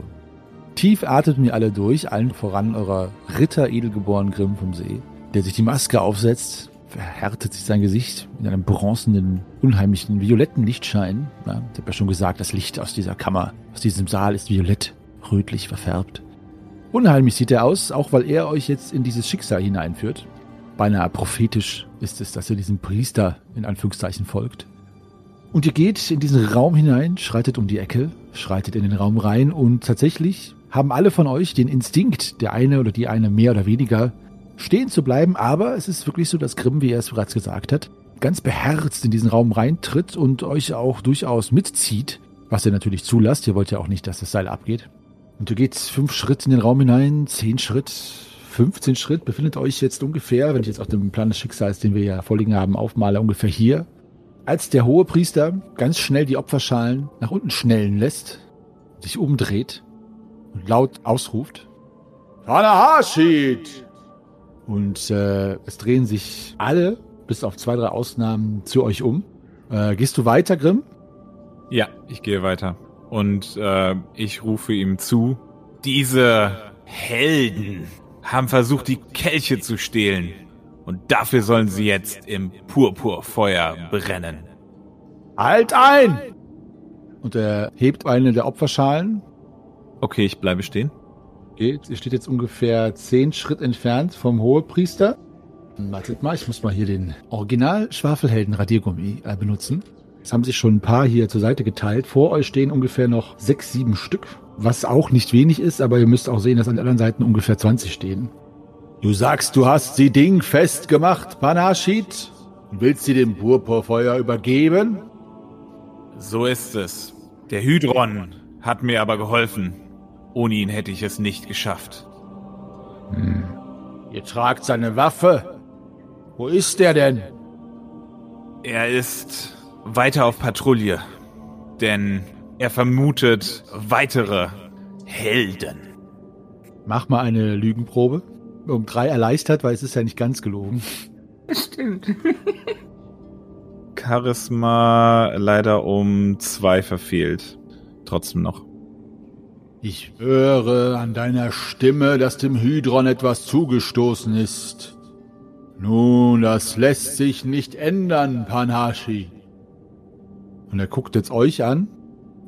Tief atmet mir alle durch, allen voran eurer Ritter edelgeboren Grimm vom See, der sich die Maske aufsetzt, verhärtet sich sein Gesicht in einem bronzenen, unheimlichen, violetten Lichtschein. Ja, ich habe ja schon gesagt, das Licht aus dieser Kammer, aus diesem Saal ist violett, rötlich verfärbt. Unheimlich sieht er aus, auch weil er euch jetzt in dieses Schicksal hineinführt. Beinahe prophetisch ist es, dass ihr diesem Priester in Anführungszeichen folgt. Und ihr geht in diesen Raum hinein, schreitet um die Ecke, schreitet in den Raum rein und tatsächlich haben alle von euch den Instinkt, der eine oder die eine mehr oder weniger, stehen zu bleiben, aber es ist wirklich so, dass Grimm, wie er es bereits gesagt hat, ganz beherzt in diesen Raum reintritt und euch auch durchaus mitzieht, was ihr natürlich zulasst. Ihr wollt ja auch nicht, dass das Seil abgeht. Und ihr geht fünf Schritt in den Raum hinein, zehn Schritt, 15 Schritt, befindet euch jetzt ungefähr, wenn ich jetzt auf dem Plan des Schicksals, den wir ja vorliegen haben, aufmale, ungefähr hier. Als der hohe Priester ganz schnell die Opferschalen nach unten schnellen lässt, sich umdreht und laut ausruft, Tanahashid! Und äh, es drehen sich alle, bis auf zwei, drei Ausnahmen, zu euch um. Äh, gehst du weiter, Grimm? Ja, ich gehe weiter. Und äh, ich rufe ihm zu, diese Helden haben versucht, die Kelche zu stehlen. Und dafür sollen sie jetzt im Purpurfeuer brennen. Halt ein! Und er hebt eine der Opferschalen, Okay, ich bleibe stehen. geht, ihr steht jetzt ungefähr zehn Schritt entfernt vom Hohepriester. Wartet mal, ich muss mal hier den Original Schwafelhelden Radiergummi äh, benutzen. Es haben sich schon ein paar hier zur Seite geteilt. Vor euch stehen ungefähr noch sechs, sieben Stück, was auch nicht wenig ist, aber ihr müsst auch sehen, dass an den anderen Seiten ungefähr 20 stehen. Du sagst, du hast sie dingfest gemacht, Panashid? Und willst sie dem Purpurfeuer übergeben? So ist es. Der Hydron hat mir aber geholfen. Ohne ihn hätte ich es nicht geschafft. Ihr tragt seine Waffe. Wo ist der denn? Er ist weiter auf Patrouille, denn er vermutet weitere Helden. Mach mal eine Lügenprobe. Um drei erleichtert, weil es ist ja nicht ganz gelogen. Stimmt. Charisma leider um zwei verfehlt. Trotzdem noch. Ich höre an deiner Stimme, dass dem Hydron etwas zugestoßen ist. Nun, das lässt sich nicht ändern, Panashi. Und er guckt jetzt euch an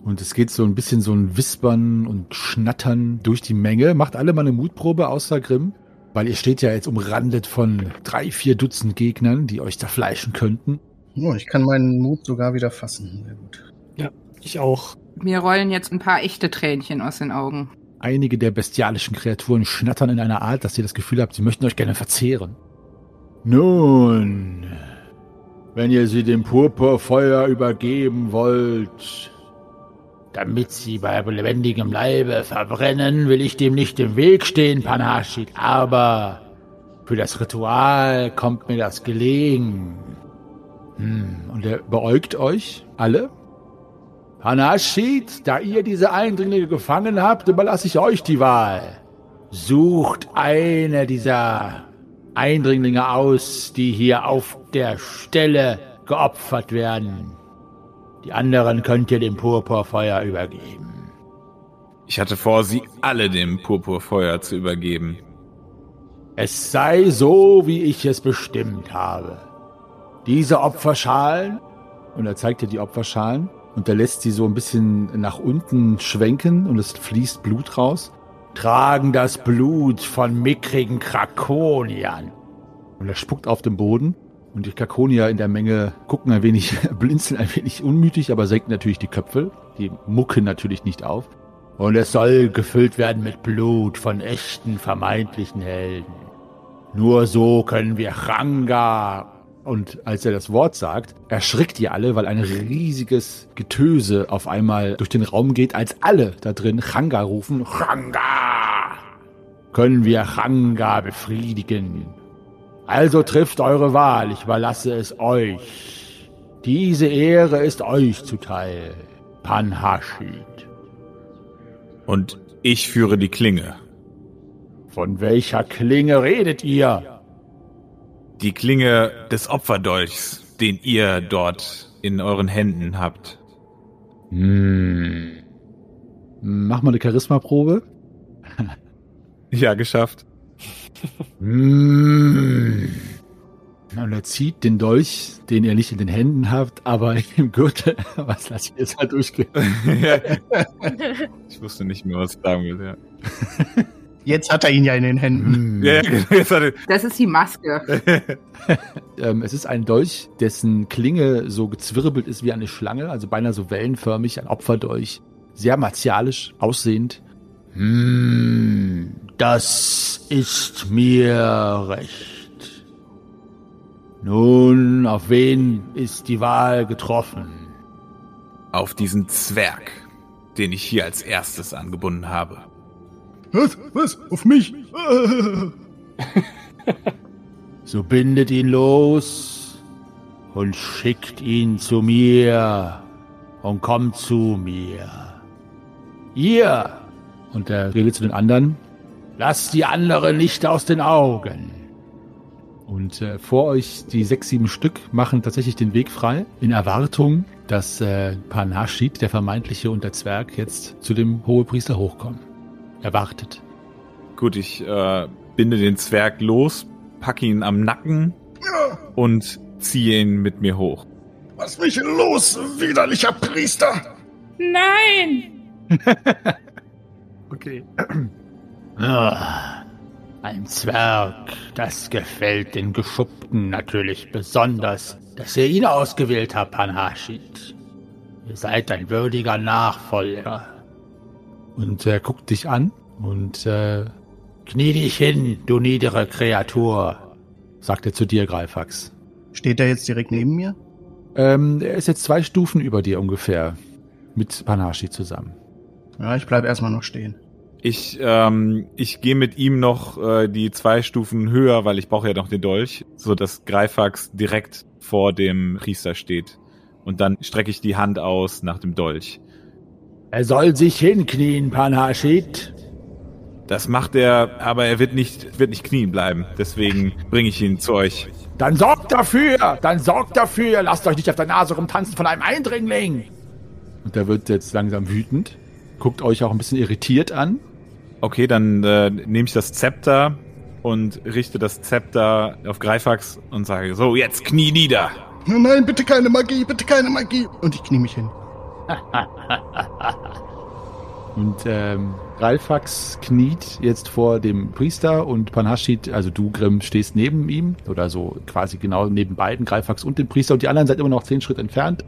und es geht so ein bisschen so ein Wispern und Schnattern durch die Menge. Macht alle mal eine Mutprobe außer Grimm, weil ihr steht ja jetzt umrandet von drei, vier Dutzend Gegnern, die euch zerfleischen könnten. Oh, ich kann meinen Mut sogar wieder fassen. Sehr gut. Ich auch. Mir rollen jetzt ein paar echte Tränchen aus den Augen. Einige der bestialischen Kreaturen schnattern in einer Art, dass ihr das Gefühl habt, sie möchten euch gerne verzehren. Nun, wenn ihr sie dem Purpurfeuer übergeben wollt, damit sie bei lebendigem Leibe verbrennen, will ich dem nicht im Weg stehen, Panashid, aber für das Ritual kommt mir das gelegen. Hm, und er beäugt euch alle Panashid, da ihr diese Eindringlinge gefangen habt, überlasse ich euch die Wahl. sucht eine dieser Eindringlinge aus, die hier auf der Stelle geopfert werden. Die anderen könnt ihr dem Purpurfeuer übergeben. Ich hatte vor, sie alle dem Purpurfeuer zu übergeben. Es sei so, wie ich es bestimmt habe. Diese Opferschalen, und er zeigt dir die Opferschalen, und er lässt sie so ein bisschen nach unten schwenken und es fließt Blut raus, tragen das Blut von mickrigen Krakoniern. Und er spuckt auf den Boden und die Krakonier in der Menge gucken ein wenig, blinzeln ein wenig unmütig, aber senken natürlich die Köpfe. Die mucken natürlich nicht auf. Und es soll gefüllt werden mit Blut von echten vermeintlichen Helden. Nur so können wir Changa. Und als er das Wort sagt, erschrickt ihr alle, weil ein riesiges Getöse auf einmal durch den Raum geht, als alle da drin Changa rufen. Changa! Können wir Changa befriedigen? Also trifft eure Wahl, ich überlasse es euch. Diese Ehre ist euch zuteil, Panhashid. Und ich führe die Klinge. Von welcher Klinge redet ihr? Die Klinge des Opferdolchs, den ihr dort in euren Händen habt. Hm. Mach mal eine Charisma-Probe. Ja, geschafft. Hm. Und er zieht den Dolch, den ihr nicht in den Händen habt, aber im Gürtel. Was lass ich jetzt halt durchgehen? Ich wusste nicht mehr, was ich sagen will. Ja, Jetzt hat er ihn ja in den Händen. Hm. ja, genau, Das ist die Maske. Ähm, es ist ein Dolch, dessen Klinge so gezwirbelt ist wie eine Schlange, also beinahe so wellenförmig, ein Opferdolch. Sehr martialisch aussehend. Hm, das ist mir recht. Nun, auf wen ist die Wahl getroffen? auf diesen Zwerg, den ich hier als erstes angebunden habe. Was? Was? Auf mich? So bindet ihn los und schickt ihn zu mir und kommt zu mir. Ihr, und er redet zu den anderen, lasst die anderen nicht aus den Augen. Und äh, vor euch, die sechs, sieben Stück, machen tatsächlich den Weg frei, in Erwartung, dass äh, Panashid, der vermeintliche Unterzwerg, jetzt zu dem Hohepriester hochkommt. Er wartet. Gut, ich äh, binde den Zwerg los, packe ihn am Nacken und ziehe ihn mit mir hoch. Lass mich los, widerlicher Priester! Nein! Okay. Ah, ein Zwerg, das gefällt den Geschuppten natürlich besonders, dass ihr ihn ausgewählt habt, Panhashid. Ihr seid ein würdiger Nachfolger. Und er guckt dich an und äh, knie dich hin, du niedere Kreatur, sagt er zu dir, Greifax. Steht er jetzt direkt neben mir? Ähm, er ist jetzt zwei Stufen über dir ungefähr, mit Panhashid zusammen. Ja, ich bleib erstmal noch stehen. Ich, ähm, ich gehe mit ihm noch äh, die zwei Stufen höher, weil ich brauche ja noch den Dolch, so dass Greifax direkt vor dem Priester steht. Und dann strecke ich die Hand aus nach dem Dolch. Er soll sich hinknien, Panhashid. Das macht er, aber er wird nicht, wird nicht knien bleiben. Deswegen bringe ich ihn zu euch. Dann sorgt dafür! Dann sorgt dafür! Lasst euch nicht auf der Nase rumtanzen von einem Eindringling! Und der wird jetzt langsam wütend, guckt euch auch ein bisschen irritiert an. Okay, dann äh, nehme ich das Zepter und richte das Zepter auf Greifax und sage, so, jetzt knie nieder. Nein, nein, bitte keine Magie, bitte keine Magie. Und ich knie mich hin. Und ähm, Ralfax kniet jetzt vor dem Priester und Panhashid, also du, Grimm, stehst neben ihm oder so quasi genau neben beiden, Greifax und dem Priester und die anderen seid immer noch zehn Schritt entfernt.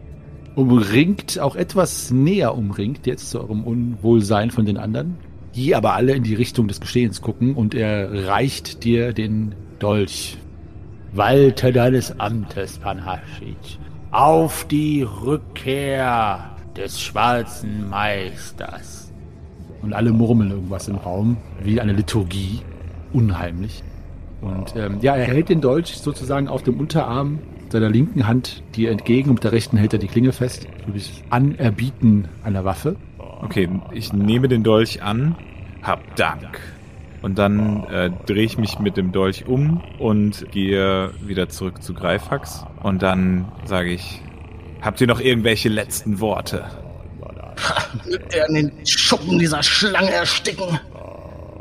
Umringt, auch etwas näher umringt jetzt zu eurem Unwohlsein von den anderen, die aber alle in die Richtung des Geschehens gucken und er reicht dir den Dolch. Walte deines Amtes, Panhashid, auf die Rückkehr des schwarzen Meisters. Und alle murmeln irgendwas im Raum, wie eine Liturgie. Unheimlich. Und ähm, ja, er hält den Dolch sozusagen auf dem Unterarm seiner linken Hand dir entgegen und mit der rechten hält er die Klinge fest. Du bist Anerbieten einer Waffe. Okay, ich nehme den Dolch an. Hab Dank. Und dann äh, drehe ich mich mit dem Dolch um und gehe wieder zurück zu Greifax. Und dann sage ich, habt ihr noch irgendwelche letzten Worte? Der in den Schuppen dieser Schlange ersticken.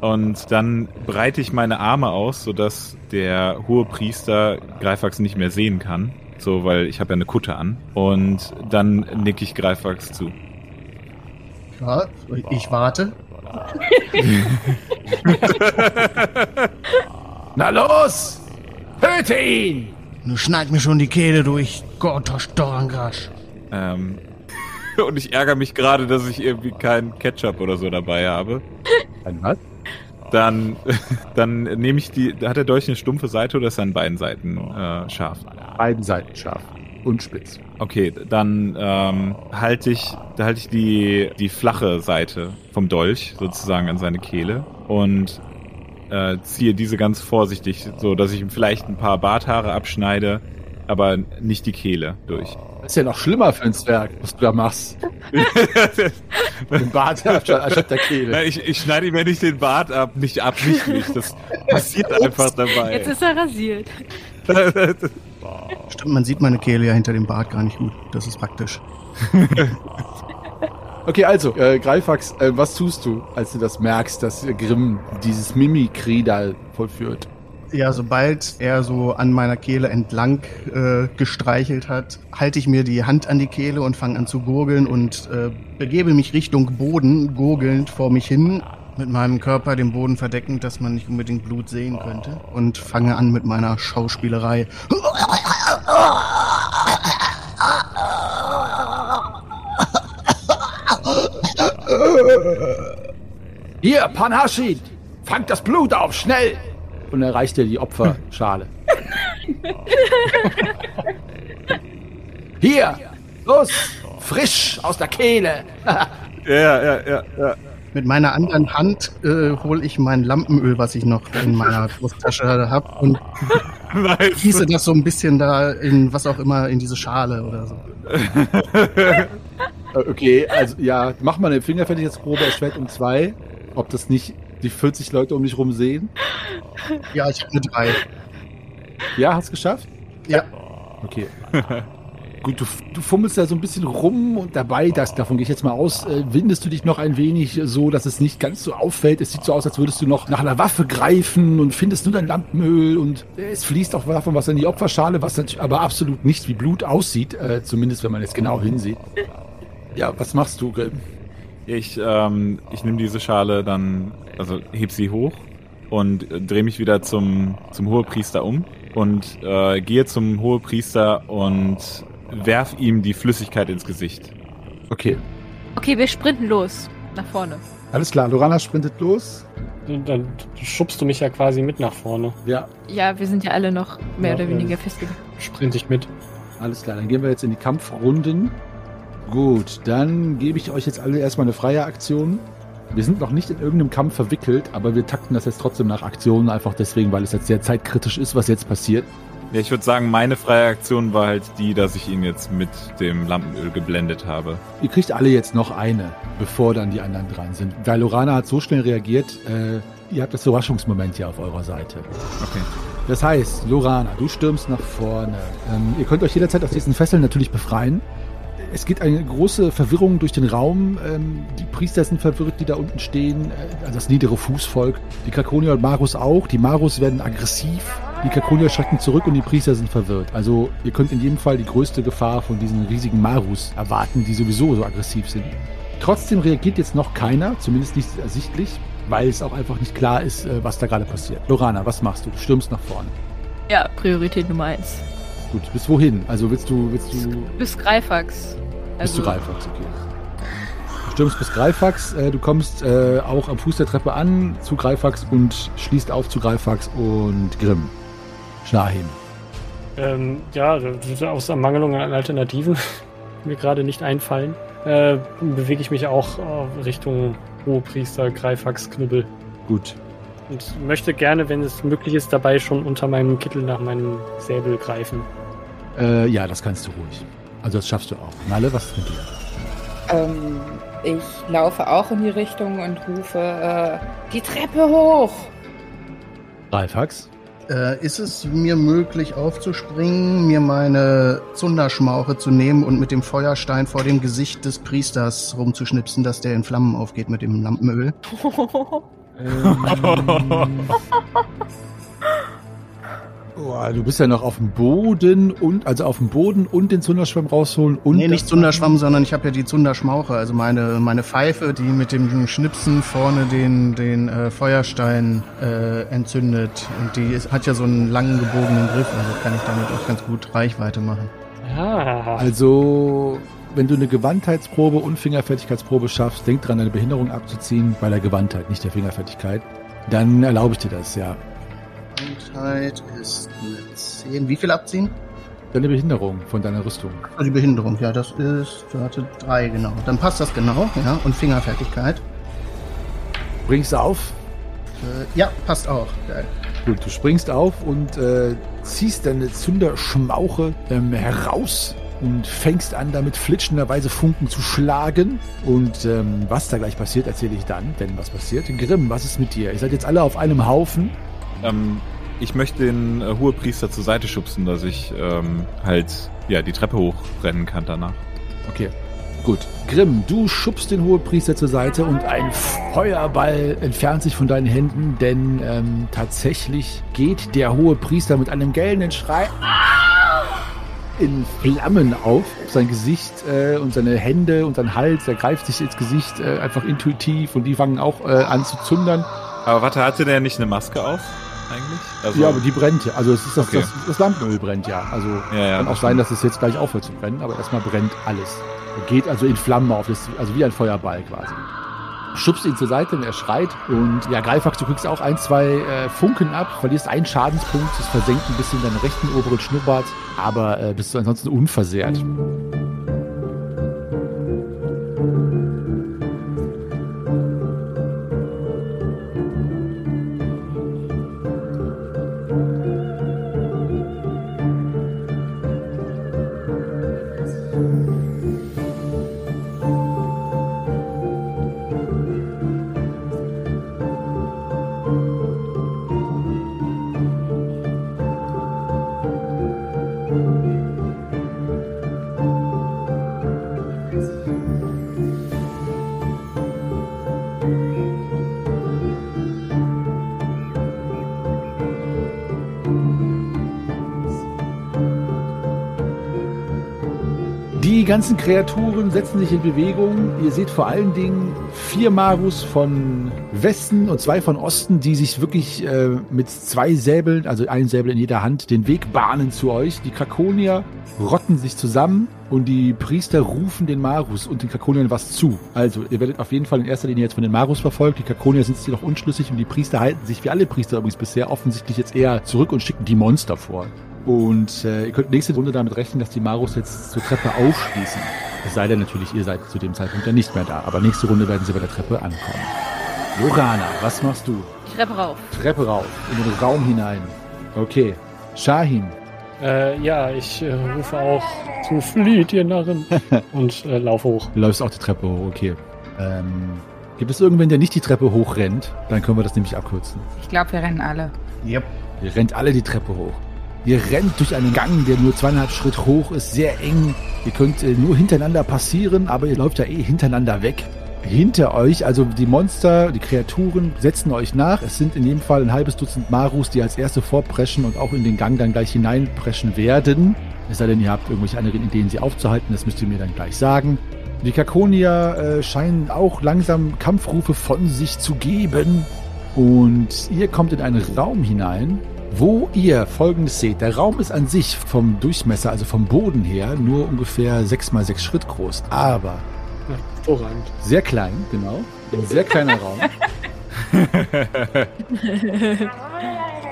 Und dann breite ich meine Arme aus, sodass der hohe Priester Greifax nicht mehr sehen kann. So, weil ich habe ja eine Kutte an. Und dann nicke ich Greifax zu. Ja, ich warte. Na los! Töte ihn! Du schneid mir schon die Kehle durch, Gortosch Dorangrasch. Ähm, und ich ärgere mich gerade, dass ich irgendwie keinen Ketchup oder so dabei habe. Ein was? Dann, dann nehme ich die, hat der Dolch eine stumpfe Seite oder ist er an beiden Seiten äh, scharf? Beiden Seiten scharf und spitz. Okay, dann ähm, halte ich, da halte ich die, die flache Seite vom Dolch sozusagen an seine Kehle und äh, ziehe diese ganz vorsichtig, so dass ich ihm vielleicht ein paar Barthaare abschneide, aber nicht die Kehle durch. Das ist ja noch schlimmer für ein Zwerg, was du da machst. Den Bart anstatt der Kehle. Na, ich, ich schneide ihm ja nicht den Bart ab, nicht absichtlich. Das passiert einfach dabei. Jetzt ist er rasiert. Stimmt, man sieht meine Kehle ja hinter dem Bart gar nicht gut. Das ist praktisch. Okay, also, äh, Greifax, äh, was tust du, als du das merkst, dass äh, Grimm dieses Mimikry da vollführt? Ja, sobald er so an meiner Kehle entlang äh, gestreichelt hat, halte ich mir die Hand an die Kehle und fange an zu gurgeln und äh, begebe mich Richtung Boden, gurgelnd vor mich hin, mit meinem Körper den Boden verdeckend, dass man nicht unbedingt Blut sehen könnte. Und fange an mit meiner Schauspielerei. Hier, Panhaschid! Fangt das Blut auf, schnell! Und er reicht dir die Opferschale. Hier! Los! Frisch aus der Kehle! Ja, ja, ja, ja. Mit meiner anderen Hand äh, hole ich mein Lampenöl, was ich noch in meiner Brusttasche habe, und Nice. gieße das so ein bisschen da in was auch immer, in diese Schale oder so. Äh, Okay, also ja, mach mal eine Fingerfertigkeitsprobe erschwert um zwei. Ob das nicht die 40 Leute um dich rum sehen. Ja, ich habe eine drei. Ja, hast geschafft? Ja. Okay. Gut, du, du fummelst da so ein bisschen rum und dabei, das, davon gehe ich jetzt mal aus, äh, windest du dich noch ein wenig so, dass es nicht ganz so auffällt. Es sieht so aus, als würdest du noch nach einer Waffe greifen und findest nur dein Lampenöl und es fließt auch davon was in die Opferschale, was natürlich aber absolut nicht wie Blut aussieht, äh, zumindest wenn man jetzt genau hinsieht. Ja, was machst du, Grimm? Ich, ähm, ich nehme diese Schale dann, also heb sie hoch und äh, drehe mich wieder zum, zum Hohepriester um und äh, gehe zum Hohepriester und werf ihm die Flüssigkeit ins Gesicht. Okay, Okay, wir sprinten los. Nach vorne. alles klar. Lorana sprintet los. Dann schubst du mich ja quasi mit nach vorne. Ja, Ja, wir sind ja alle noch mehr Ja, oder weniger festgegangen. Sprint ich mit. Alles klar, dann gehen wir jetzt in die Kampfrunden. Gut, dann gebe ich euch jetzt alle erstmal eine freie Aktion. Wir sind noch nicht in irgendeinem Kampf verwickelt, aber wir takten das jetzt trotzdem nach Aktionen, einfach deswegen, weil es jetzt sehr zeitkritisch ist, was jetzt passiert. Ja, ich würde sagen, meine freie Aktion war halt die, dass ich ihn jetzt mit dem Lampenöl geblendet habe. Ihr kriegt alle jetzt noch eine, bevor dann die anderen dran sind. Weil Lorana hat so schnell reagiert, äh, ihr habt das Überraschungsmoment ja auf eurer Seite. Okay. Das heißt, Lorana, du stürmst nach vorne. Ähm, ihr könnt euch jederzeit aus diesen Fesseln natürlich befreien. Es geht eine große Verwirrung durch den Raum. Ähm, die Priester sind verwirrt, die da unten stehen. Äh, also das niedere Fußvolk. Die Krakonier und Marus auch. Die Marus werden aggressiv. Die Krakonier schrecken zurück und die Priester sind verwirrt. Also ihr könnt in jedem Fall die größte Gefahr von diesen riesigen Marus erwarten, die sowieso so aggressiv sind. Trotzdem reagiert jetzt noch keiner, zumindest nicht ersichtlich, weil es auch einfach nicht klar ist, äh, was da gerade passiert. Lorana, was machst du? Du stürmst nach vorne. Ja, Priorität Nummer eins. Gut, bis wohin? Also willst du, willst du, Bis Greifax. bist Also, du Greifax, okay. Du stürmst bis Greifax, äh, du kommst äh, auch am Fuß der Treppe an zu Greifax und schließt auf zu Greifax und Grimm. Schnarhim. Ähm, ja, aus Ermangelung an Alternativen, mir gerade nicht einfallen, äh, bewege ich mich auch äh, Richtung Hohepriester Greifax Knüppel. Gut. Und möchte gerne, wenn es möglich ist, dabei schon unter meinem Kittel nach meinem Säbel greifen. Äh, ja, das kannst du ruhig. Also das schaffst du auch. Nalle, was ist mit dir? Ähm, ich laufe auch in die Richtung und rufe, äh, die Treppe hoch! Ralfax. Äh, ist es mir möglich aufzuspringen, mir meine Zunderschmauche zu nehmen und mit dem Feuerstein vor dem Gesicht des Priesters rumzuschnipsen, dass der in Flammen aufgeht mit dem Lampenöl? Boah, du bist ja noch auf dem Boden und also auf dem Boden und den Zunderschwamm rausholen und nee, nicht Zunderschwamm, sondern ich habe ja die Zunderschmauche, also meine, meine Pfeife, die mit dem Schnipsen vorne den, den äh, Feuerstein äh, entzündet. Und die ist, hat ja so einen langen gebogenen Griff, also kann ich damit auch ganz gut Reichweite machen. Ah, Also, wenn du eine Gewandtheitsprobe und Fingerfertigkeitsprobe schaffst, denk dran, deine Behinderung abzuziehen bei der Gewandtheit, nicht der Fingerfertigkeit. Dann erlaube ich dir das, ja. Gesundheit ist eine 10. Wie viel abziehen? Deine Behinderung von deiner Rüstung. Ah, Die Behinderung, ja, das ist, warte, 3, genau. Dann passt das genau, ja. Und Fingerfertigkeit. Bringst auf, Äh, ja, passt auch. Geil. Gut, du springst auf und äh, ziehst deine Zünderschmauche ähm, heraus und fängst an, damit flitschenderweise Funken zu schlagen. Und ähm, was da gleich passiert, erzähle ich dann, wenn was passiert. Grimm, was ist mit dir? Ihr seid jetzt alle auf einem Haufen. Ähm, ich möchte den äh, Hohepriester zur Seite schubsen, dass ich ähm, halt ja die Treppe hochrennen kann danach. Okay, gut. Grimm, du schubst den Hohepriester zur Seite und ein Feuerball entfernt sich von deinen Händen, denn ähm, tatsächlich geht der Hohepriester mit einem gellenden Schrei in Flammen auf. Sein Gesicht äh, und seine Hände und sein Hals, er greift sich ins Gesicht äh, einfach intuitiv und die fangen auch äh, an zu zündern. Aber warte, hatte der nicht eine Maske auf eigentlich? Also, Ja, aber die brennt ja. Also es ist das, Okay. das, das Lampenöl brennt ja. Also Ja, ja, kann auch sein, dass es jetzt gleich aufhört zu brennen, aber erstmal brennt alles. Er geht also in Flammen auf, das ist also wie ein Feuerball quasi. Schubst ihn zur Seite und er schreit. Und ja, Greifax, du kriegst auch ein, zwei äh, Funken ab, verlierst einen Schadenspunkt, das versenkt ein bisschen deinen rechten oberen Schnurrbart, aber äh, bist du ansonsten unversehrt. Ganzen Kreaturen setzen sich in Bewegung. Ihr seht vor allen Dingen vier Marus von Westen und zwei von Osten, die sich wirklich äh, mit zwei Säbeln, also ein Säbel in jeder Hand, den Weg bahnen zu euch. Die Krakonier rotten sich zusammen und die Priester rufen den Marus und den Krakoniern was zu. Also, ihr werdet auf jeden Fall in erster Linie jetzt von den Marus verfolgt. Die Krakonier sind sich noch unschlüssig und die Priester halten sich, wie alle Priester übrigens bisher, offensichtlich jetzt eher zurück und schicken die Monster vor. Und äh, ihr könnt nächste Runde damit rechnen, dass die Marus jetzt zur Treppe aufschließen. Es sei denn natürlich, ihr seid zu dem Zeitpunkt dann nicht mehr da. Aber nächste Runde werden sie bei der Treppe ankommen. Lorana, was machst du? Treppe rauf. Treppe rauf, in den Raum hinein. Okay. Shahin, äh, ja, ich äh, rufe auch zu flieht, ihr Narren, und äh, lauf hoch. du läufst auch die Treppe hoch, okay. Ähm, gibt es irgendwen, der nicht die Treppe hochrennt? Dann können wir das nämlich abkürzen. Ich glaube, wir rennen alle. Yep. Ihr rennt alle die Treppe hoch. Ihr rennt durch einen Gang, der nur zweieinhalb Schritt hoch ist, sehr eng. Ihr könnt äh, nur hintereinander passieren, aber ihr läuft ja eh hintereinander weg. Hinter euch, also die Monster, die Kreaturen setzen euch nach. Es sind in jedem Fall ein halbes Dutzend Marus, die als erste vorpreschen und auch in den Gang dann gleich hineinpreschen werden. Es sei denn, ihr habt irgendwelche anderen Ideen, sie aufzuhalten, das müsst ihr mir dann gleich sagen. Die Kakonier äh, scheinen auch langsam Kampfrufe von sich zu geben. Und ihr kommt in einen Raum hinein, wo ihr folgendes seht. Der Raum ist an sich vom Durchmesser, also vom Boden her, nur ungefähr 6 mal 6 Schritt groß. Aber hervorragend. sehr klein, genau. Ein sehr kleiner Raum.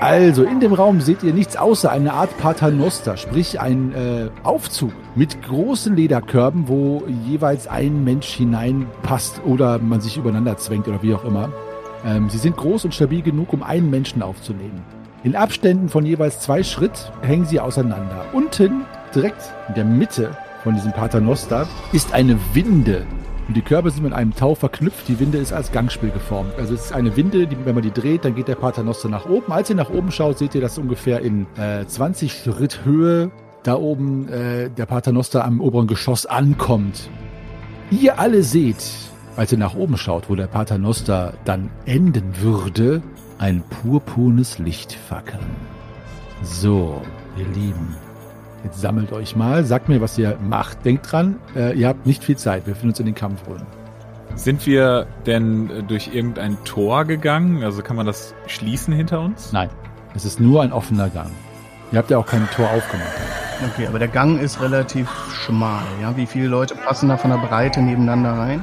Also, in dem Raum seht ihr nichts außer eine Art Paternoster, sprich ein äh, Aufzug mit großen Lederkörben, wo jeweils ein Mensch hineinpasst oder man sich übereinander zwängt oder wie auch immer. Ähm, sie sind groß und stabil genug, um einen Menschen aufzunehmen. In Abständen von jeweils zwei Schritt hängen sie auseinander. Unten, direkt in der Mitte von diesem Paternoster, ist eine Winde. Und die Körper sind mit einem Tau verknüpft. Die Winde ist als Gangspiel geformt. Also es ist eine Winde, die, wenn man die dreht, dann geht der Paternoster nach oben. Als ihr nach oben schaut, seht ihr, dass ungefähr in äh, 20 Schritt Höhe da oben äh, der Paternoster am oberen Geschoss ankommt. Ihr alle seht, als ihr nach oben schaut, wo der Paternoster dann enden würde, ein purpurnes Licht fackeln. So, ihr Lieben, jetzt sammelt euch mal, sagt mir, was ihr macht. Denkt dran, äh, ihr habt nicht viel Zeit, wir finden uns in den Kampfrunden. Sind wir denn äh, durch irgendein Tor gegangen? Also kann man das schließen hinter uns? Nein, es ist nur ein offener Gang. Ihr habt ja auch kein Tor aufgemacht. Okay, aber der Gang ist relativ schmal. Ja, wie viele Leute passen da von der Breite nebeneinander rein?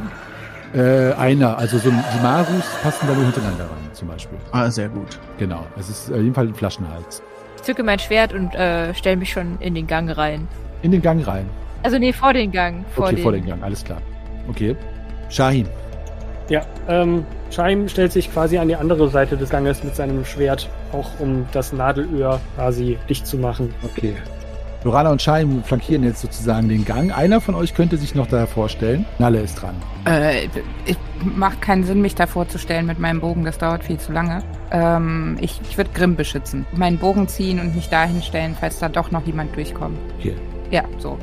Äh, einer, also so die Marus passen da nur hintereinander rein, zum Beispiel. Ah, sehr gut. Genau, es ist auf jeden Fall ein Flaschenhals. Ich zücke mein Schwert und äh, stelle mich schon in den Gang rein. In den Gang rein. Also nee, vor den Gang. Vor okay, den, vor den Gang, alles klar. Okay. Shahin. Ja, ähm, Scheim stellt sich quasi an die andere Seite des Ganges mit seinem Schwert, auch um das Nadelöhr quasi dicht zu machen. Okay. Lorana und Shahin flankieren jetzt sozusagen den Gang. Einer von euch könnte sich noch da vorstellen. Nalle ist dran. Äh, es macht keinen Sinn, mich da vorzustellen mit meinem Bogen. Das dauert viel zu lange. Ähm, ich ich würde Grimm beschützen. Meinen Bogen ziehen und mich dahin stellen, falls da doch noch jemand durchkommt. Okay. Ja, so.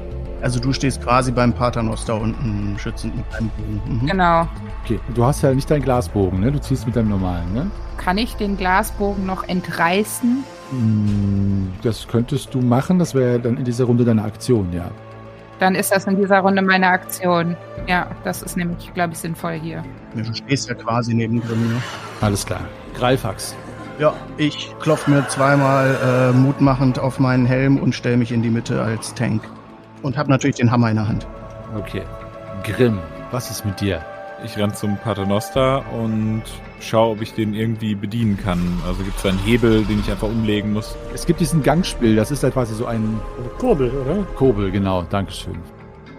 Also du stehst quasi beim Paternoster unten schützend mit deinem Bogen. Mhm. Genau. Okay. Du hast ja nicht deinen Glasbogen, ne? Du ziehst mit deinem normalen, ne? Kann ich den Glasbogen noch entreißen? Mm, Das könntest du machen. Das wäre dann in dieser Runde deine Aktion, ja. Dann ist das in dieser Runde meine Aktion. Ja, das ist nämlich, glaube ich, sinnvoll hier. Ja, du stehst ja quasi neben drin. Ne? Alles klar. Greifax. Ja, ich klopf mir zweimal äh, mutmachend auf meinen Helm und stelle mich in die Mitte als Tank. Und habe natürlich den Hammer in der Hand. Okay. Grimm, was ist mit dir? Ich renn zum Paternoster und schaue, ob ich den irgendwie bedienen kann. Also gibt es einen Hebel, den ich einfach umlegen muss. Es gibt diesen Gangspiel, das ist ja quasi so ein Kurbel, oder? Kurbel, genau, Dankeschön.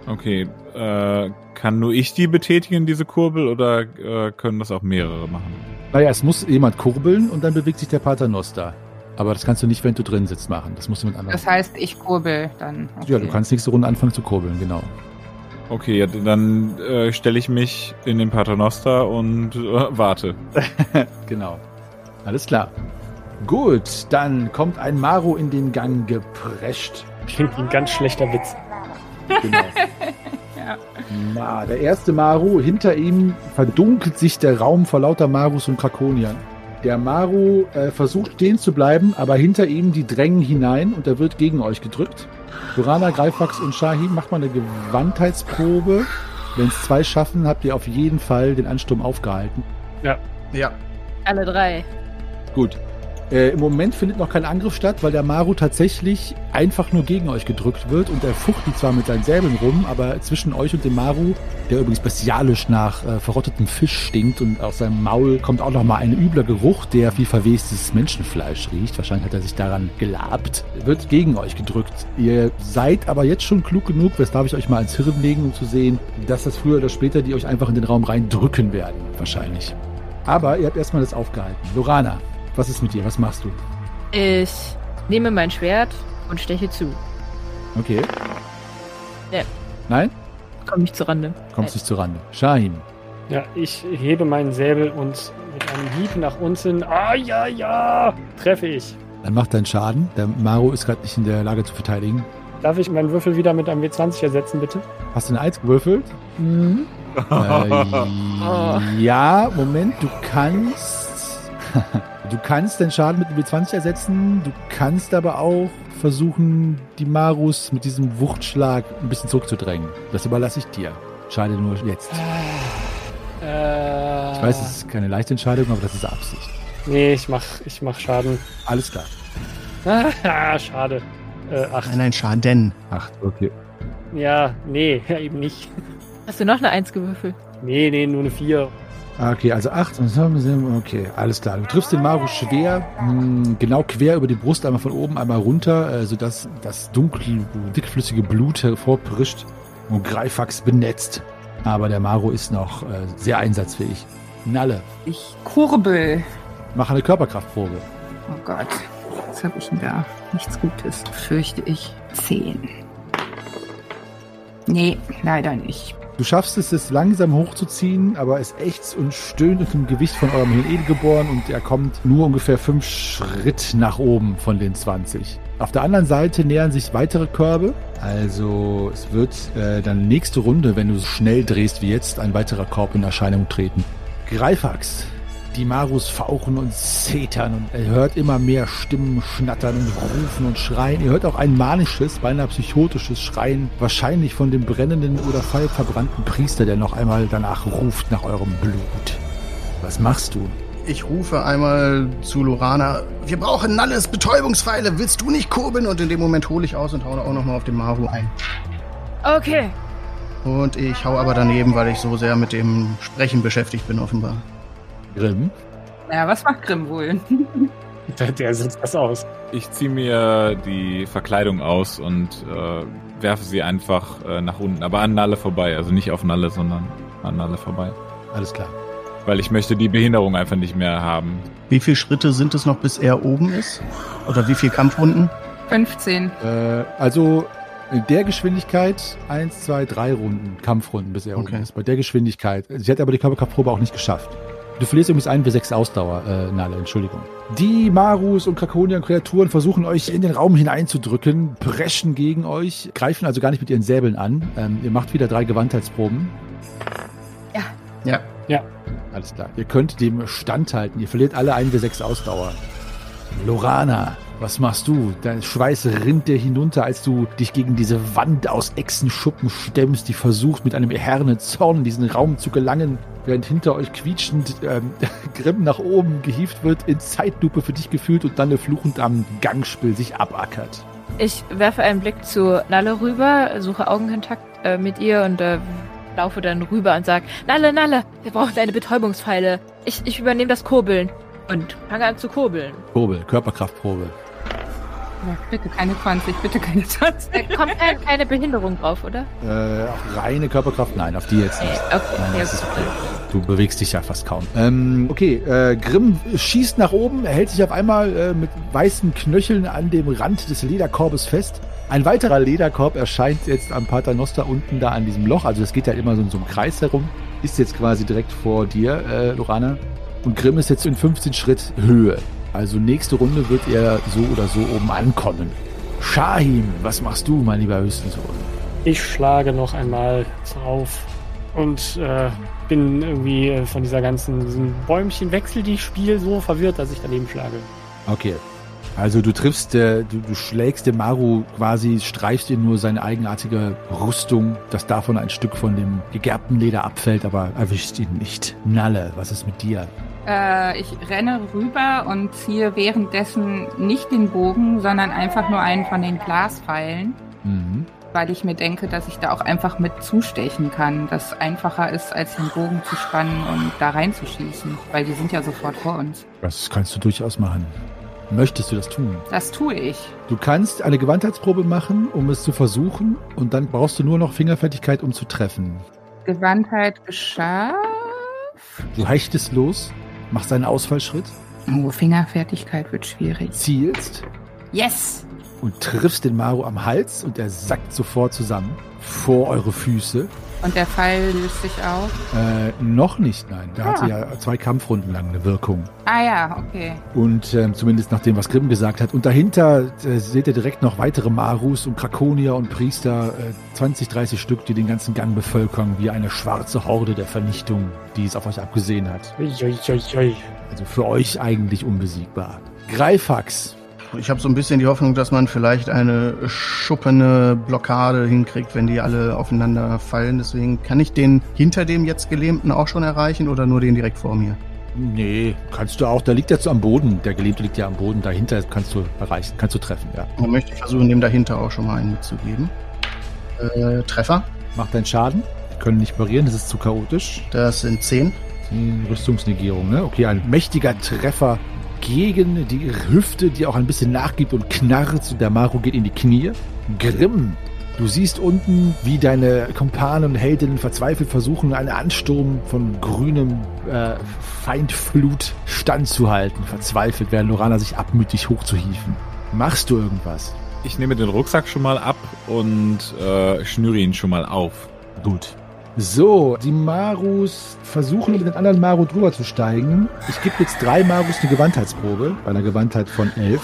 Okay, äh, kann nur ich die betätigen, diese Kurbel, oder äh, können das auch mehrere machen? Naja, es muss jemand kurbeln und dann bewegt sich der Paternoster. Aber das kannst du nicht, wenn du drin sitzt, machen. Das muss jemand anderes Das heißt, ich kurbel dann. Okay. Ja, du kannst nächste Runde anfangen zu kurbeln, genau. Okay, ja, dann äh, stelle ich mich in den Paternoster und äh, warte. Genau. Alles klar. Gut, dann kommt ein Maro in den Gang geprescht. Klingt wie ein ganz schlechter Witz. Genau. Na, der erste Maru, hinter ihm verdunkelt sich der Raum vor lauter Marus und Krakoniern. Der Maru äh, versucht stehen zu bleiben, aber hinter ihm die drängen hinein und er wird gegen euch gedrückt. Durana, Greifax und Shahim, macht mal eine Gewandtheitsprobe. Wenn es zwei schaffen, habt ihr auf jeden Fall den Ansturm aufgehalten. Ja. Alle drei. Gut. Äh, Im Moment findet noch kein Angriff statt, weil der Maru tatsächlich einfach nur gegen euch gedrückt wird und er fuchtelt zwar mit seinen Säbeln rum, aber zwischen euch und dem Maru, der übrigens bestialisch nach äh, verrottetem Fisch stinkt und aus seinem Maul kommt auch noch mal ein übler Geruch, der wie verwestes Menschenfleisch riecht. Wahrscheinlich hat er sich daran gelabt. Wird gegen euch gedrückt. Ihr seid aber jetzt schon klug genug, das darf ich euch mal ins Hirn legen, um zu sehen, dass das früher oder später die euch einfach in den Raum reindrücken werden. Wahrscheinlich. Aber ihr habt erstmal das aufgehalten. Lorana, was ist mit dir? Was machst du? Ich nehme mein Schwert und steche zu. Okay. Ja. Nein? Komme ich zur Rande. Kommst nicht zur Rande. Shahim. Ja, ich hebe meinen Säbel und mit einem Hieb nach unten, ah ja, ja, treffe ich. Dann macht deinen Schaden. Der Maru ist gerade nicht in der Lage zu verteidigen. Darf ich meinen Würfel wieder mit einem W20 ersetzen, bitte? Hast du eine Eins gewürfelt? Mhm. Äh, ja, Moment, du kannst. Du kannst den Schaden mit dem W20 ersetzen. Du kannst aber auch versuchen, die Marus mit diesem Wuchtschlag ein bisschen zurückzudrängen. Das überlasse ich dir. Schade nur jetzt. Äh, Ich weiß, es ist keine leichte Entscheidung, aber das ist Absicht. Nee, ich mach, ich mach Schaden. Alles klar. Ah, schade. Äh, acht. Nein, nein, Schaden. Acht, okay. Ja, nee, ja, eben nicht. Hast du noch eine Eins gewürfelt? Nee, nee, nur eine vier. Ah, Okay, also acht. Okay, alles klar. Du triffst den Maru schwer, mh, genau quer über die Brust, einmal von oben, einmal runter, äh, sodass das dunkle, dickflüssige Blut hervorprischt und Greifax benetzt. Aber der Maru ist noch äh, sehr einsatzfähig. Nalle, Ich kurbel. mach eine Körperkraftprobe. Oh Gott. Was habe ich denn da? Nichts Gutes. Fürchte ich. Zehn. Nee, leider nicht. Du schaffst es, es langsam hochzuziehen, aber es ächzt und stöhnt unter dem Gewicht von eurem Edelgeboren und er kommt nur ungefähr fünf Schritt nach oben von den 20. Auf der anderen Seite nähern sich weitere Körbe. Also es wird äh, dann nächste Runde, wenn du so schnell drehst wie jetzt, ein weiterer Korb in Erscheinung treten. Greifax. Die Marus fauchen und zetern und er hört immer mehr Stimmen schnattern und rufen und schreien. Ihr hört auch ein manisches, beinahe psychotisches Schreien, wahrscheinlich von dem brennenden oder feuerverbrannten Priester, der noch einmal danach ruft nach eurem Blut. Was machst du? Ich rufe einmal zu Lorana, wir brauchen Nalles Betäubungspfeile, willst du nicht kurbeln? Und in dem Moment hole ich aus und haue auch nochmal auf den Maru ein. Okay. Und ich hau aber daneben, weil ich so sehr mit dem Sprechen beschäftigt bin, offenbar. Grimm? Ja, was macht Grimm wohl? Der, der sitzt das aus. Ich ziehe mir die Verkleidung aus und äh, werfe sie einfach äh, nach unten, aber an Nalle vorbei. Also nicht auf Nalle, sondern an Nalle vorbei. Alles klar. Weil ich möchte die Behinderung einfach nicht mehr haben. Wie viele Schritte sind es noch, bis er oben ist? Oder wie viele Kampfrunden? 15. Äh, also in der Geschwindigkeit eins, zwei, drei Runden, Kampfrunden, bis er Okay. oben ist. Bei der Geschwindigkeit. Sie hat aber die Körperkraftprobe auch nicht geschafft. Du verlierst übrigens einen für sechs Ausdauer, äh, Nale, Entschuldigung. Die Marus und Krakonian-Kreaturen versuchen euch in den Raum hineinzudrücken, preschen gegen euch, greifen also gar nicht mit ihren Säbeln an. Ähm, ihr macht wieder drei Gewandheitsproben. Ja. Alles klar. Ihr könnt dem standhalten. Ihr verliert alle einen für sechs Ausdauer. Lorana, was machst du? Dein Schweiß rinnt dir hinunter, als du dich gegen diese Wand aus Echsenschuppen stemmst, die versucht, mit einem erherrenden Zorn in diesen Raum zu gelangen, während hinter euch quietschend ähm, Grimm nach oben gehievt wird, in Zeitlupe für dich gefühlt und dann fluchend am Gangspiel sich abackert. Ich werfe einen Blick zu Nalle rüber, suche Augenkontakt äh, mit ihr und äh, laufe dann rüber und sage, Nalle, Nalle, wir brauchen deine Betäubungspfeile. Ich, ich übernehme das Kurbeln. Und fange an zu kurbeln. Probe, Körperkraftprobe. Ja, bitte keine 20, bitte keine 20. Da kommt keine, keine Behinderung drauf, oder? Äh, auf reine Körperkraft? Nein, auf die jetzt nicht. Okay, Nein, das ist okay. Du bewegst dich ja fast kaum. Ähm, okay, äh, Grimm schießt nach oben, er hält sich auf einmal äh, mit weißen Knöcheln an dem Rand des Lederkorbes fest. Ein weiterer Lederkorb erscheint jetzt am Paternoster unten da an diesem Loch. Also das geht ja immer so in so einem Kreis herum. Ist jetzt quasi direkt vor dir, äh, Lorana. Und Grimm ist jetzt in 15 Schritt Höhe. Also nächste Runde wird er so oder so oben ankommen. Shahim, was machst du, mein lieber Höchstensohn? Ich schlage noch einmal drauf und äh, bin irgendwie äh, von dieser ganzen Bäumchenwechsel, die ich spiele, so verwirrt, dass ich daneben schlage. Okay. Also du triffst, äh, du, du schlägst dem Maru quasi, streifst ihm nur seine eigenartige Rüstung, dass davon ein Stück von dem gegerbten Leder abfällt, aber erwischt ihn nicht. Nalle, was ist mit dir? Äh, ich renne rüber und ziehe währenddessen nicht den Bogen, sondern einfach nur einen von den Glaspfeilen, Mhm. weil ich mir denke, dass ich da auch einfach mit zustechen kann. Das einfacher ist, als den Bogen zu spannen und da reinzuschießen, weil die sind ja sofort vor uns. Das kannst du durchaus machen. Möchtest du das tun? Das tue ich. Du kannst eine Gewandheitsprobe machen, um es zu versuchen, und dann brauchst du nur noch Fingerfertigkeit, um zu treffen. Gewandtheit geschafft. Du hechtest los, machst einen Ausfallschritt, Oh, Fingerfertigkeit wird schwierig. zielst Yes! und triffst den Maru am Hals und er sackt sofort zusammen vor eure Füße. Und der Pfeil löst sich auf. Äh, noch nicht, nein. Der Ah. hatte ja zwei Kampfrunden lang eine Wirkung. Ah ja, okay. Und ähm, zumindest nach dem, was Grimm gesagt hat. Und dahinter äh, seht ihr direkt noch weitere Marus und Krakonier und Priester, äh, 20, 30 Stück, die den ganzen Gang bevölkern, wie eine schwarze Horde der Vernichtung, die es auf euch abgesehen hat. Also für euch eigentlich unbesiegbar. Greifax. Ich habe so ein bisschen die Hoffnung, dass man vielleicht eine schuppene Blockade hinkriegt, wenn die alle aufeinander fallen. Deswegen kann ich den hinter dem jetzt Gelähmten auch schon erreichen oder nur den direkt vor mir? Nee, kannst du auch. Da liegt so am Boden. Der Gelähmte liegt ja am Boden. Dahinter kannst du erreichen, kannst du treffen, ja. Dann möchte ich versuchen, dem dahinter auch schon mal einen mitzugeben. Äh, Treffer, Macht deinen Schaden. Die können nicht parieren, das ist zu chaotisch. das sind 10. Die Rüstungsnegierung, ne? Okay, ein mächtiger Treffer gegen die Hüfte, die auch ein bisschen nachgibt und knarrt. Und der Maru geht in die Knie. Grimm, du siehst unten, wie deine Kumpanen und Heldinnen verzweifelt versuchen, einen Ansturm von grünem äh, Feindflut standzuhalten. Verzweifelt, während Lorana sich abmütig hochzuhieven. Machst du irgendwas? Ich nehme den Rucksack schon mal ab und äh, schnüre ihn schon mal auf. Gut. So, die Marus versuchen mit den anderen Maru drüber zu steigen. Ich gebe jetzt drei Marus eine Gewandheitsprobe, bei einer Gewandtheit von elf.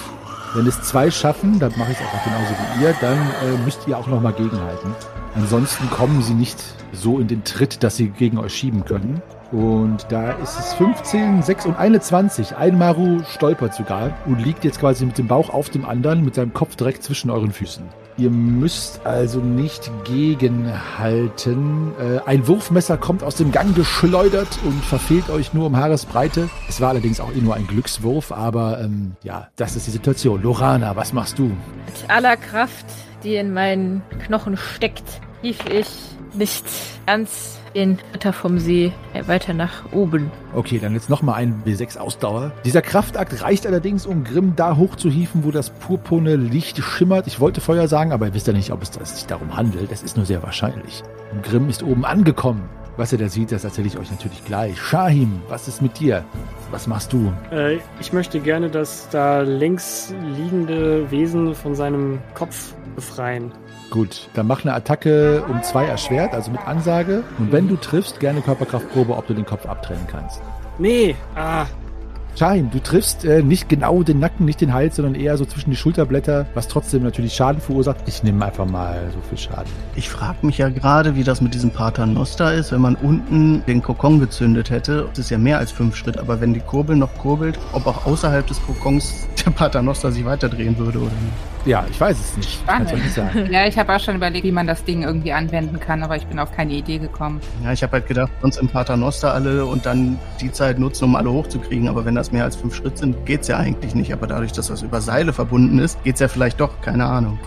Wenn es zwei schaffen, dann mache ich es einfach genauso wie ihr, dann äh, müsst ihr auch nochmal gegenhalten. Ansonsten kommen sie nicht so in den Tritt, dass sie gegen euch schieben können. Und da ist es 15, 6 und 21. Ein Maru stolpert sogar und liegt jetzt quasi mit dem Bauch auf dem anderen, mit seinem Kopf direkt zwischen euren Füßen. Ihr müsst also nicht gegenhalten. Äh, ein Wurfmesser kommt aus dem Gang geschleudert und verfehlt euch nur um Haaresbreite. Es war allerdings auch eh nur ein Glückswurf, aber ähm, ja, das ist die Situation. Lorana, was machst du? Mit aller Kraft, die in meinen Knochen steckt, rief ich nicht ganz den Ritter vom See weiter nach oben. Okay, dann jetzt nochmal ein W6 Ausdauer. Dieser Kraftakt reicht allerdings, um Grimm da hochzuhieven, wo das purpurne Licht schimmert. Ich wollte Feuer sagen, aber ihr wisst ja nicht, ob es sich darum handelt. Es ist nur sehr wahrscheinlich. Und Grimm ist oben angekommen. Was er da sieht, das erzähle ich euch natürlich gleich. Shahim, was ist mit dir? Was machst du? Äh, ich möchte gerne das da links liegende Wesen von seinem Kopf befreien. Gut, dann mach eine Attacke um zwei erschwert, also mit Ansage. Und wenn du triffst, gerne Körperkraftprobe, ob du den Kopf abtrennen kannst. Nee, ah, Schein, du triffst äh, nicht genau den Nacken, nicht den Hals, sondern eher so zwischen die Schulterblätter, was trotzdem natürlich Schaden verursacht. Ich nehme einfach mal so viel Schaden. Ich frage mich ja gerade, wie das mit diesem Paternoster ist, wenn man unten den Kokon gezündet hätte. Das ist ja mehr als fünf Schritt, aber wenn die Kurbel noch kurbelt, ob auch außerhalb des Kokons der Paternoster sich weiterdrehen würde oder nicht. Ja, ich weiß es nicht. Spannend. Nicht sagen. Ja, ich habe auch schon überlegt, wie man das Ding irgendwie anwenden kann, aber ich bin auf keine Idee gekommen. Ja, ich habe halt gedacht, sonst im Paternoster alle und dann die Zeit nutzen, um alle hochzukriegen. Aber wenn das mehr als fünf Schritt sind, geht's ja eigentlich nicht. Aber dadurch, dass das über Seile verbunden ist, geht's ja vielleicht doch. Keine Ahnung.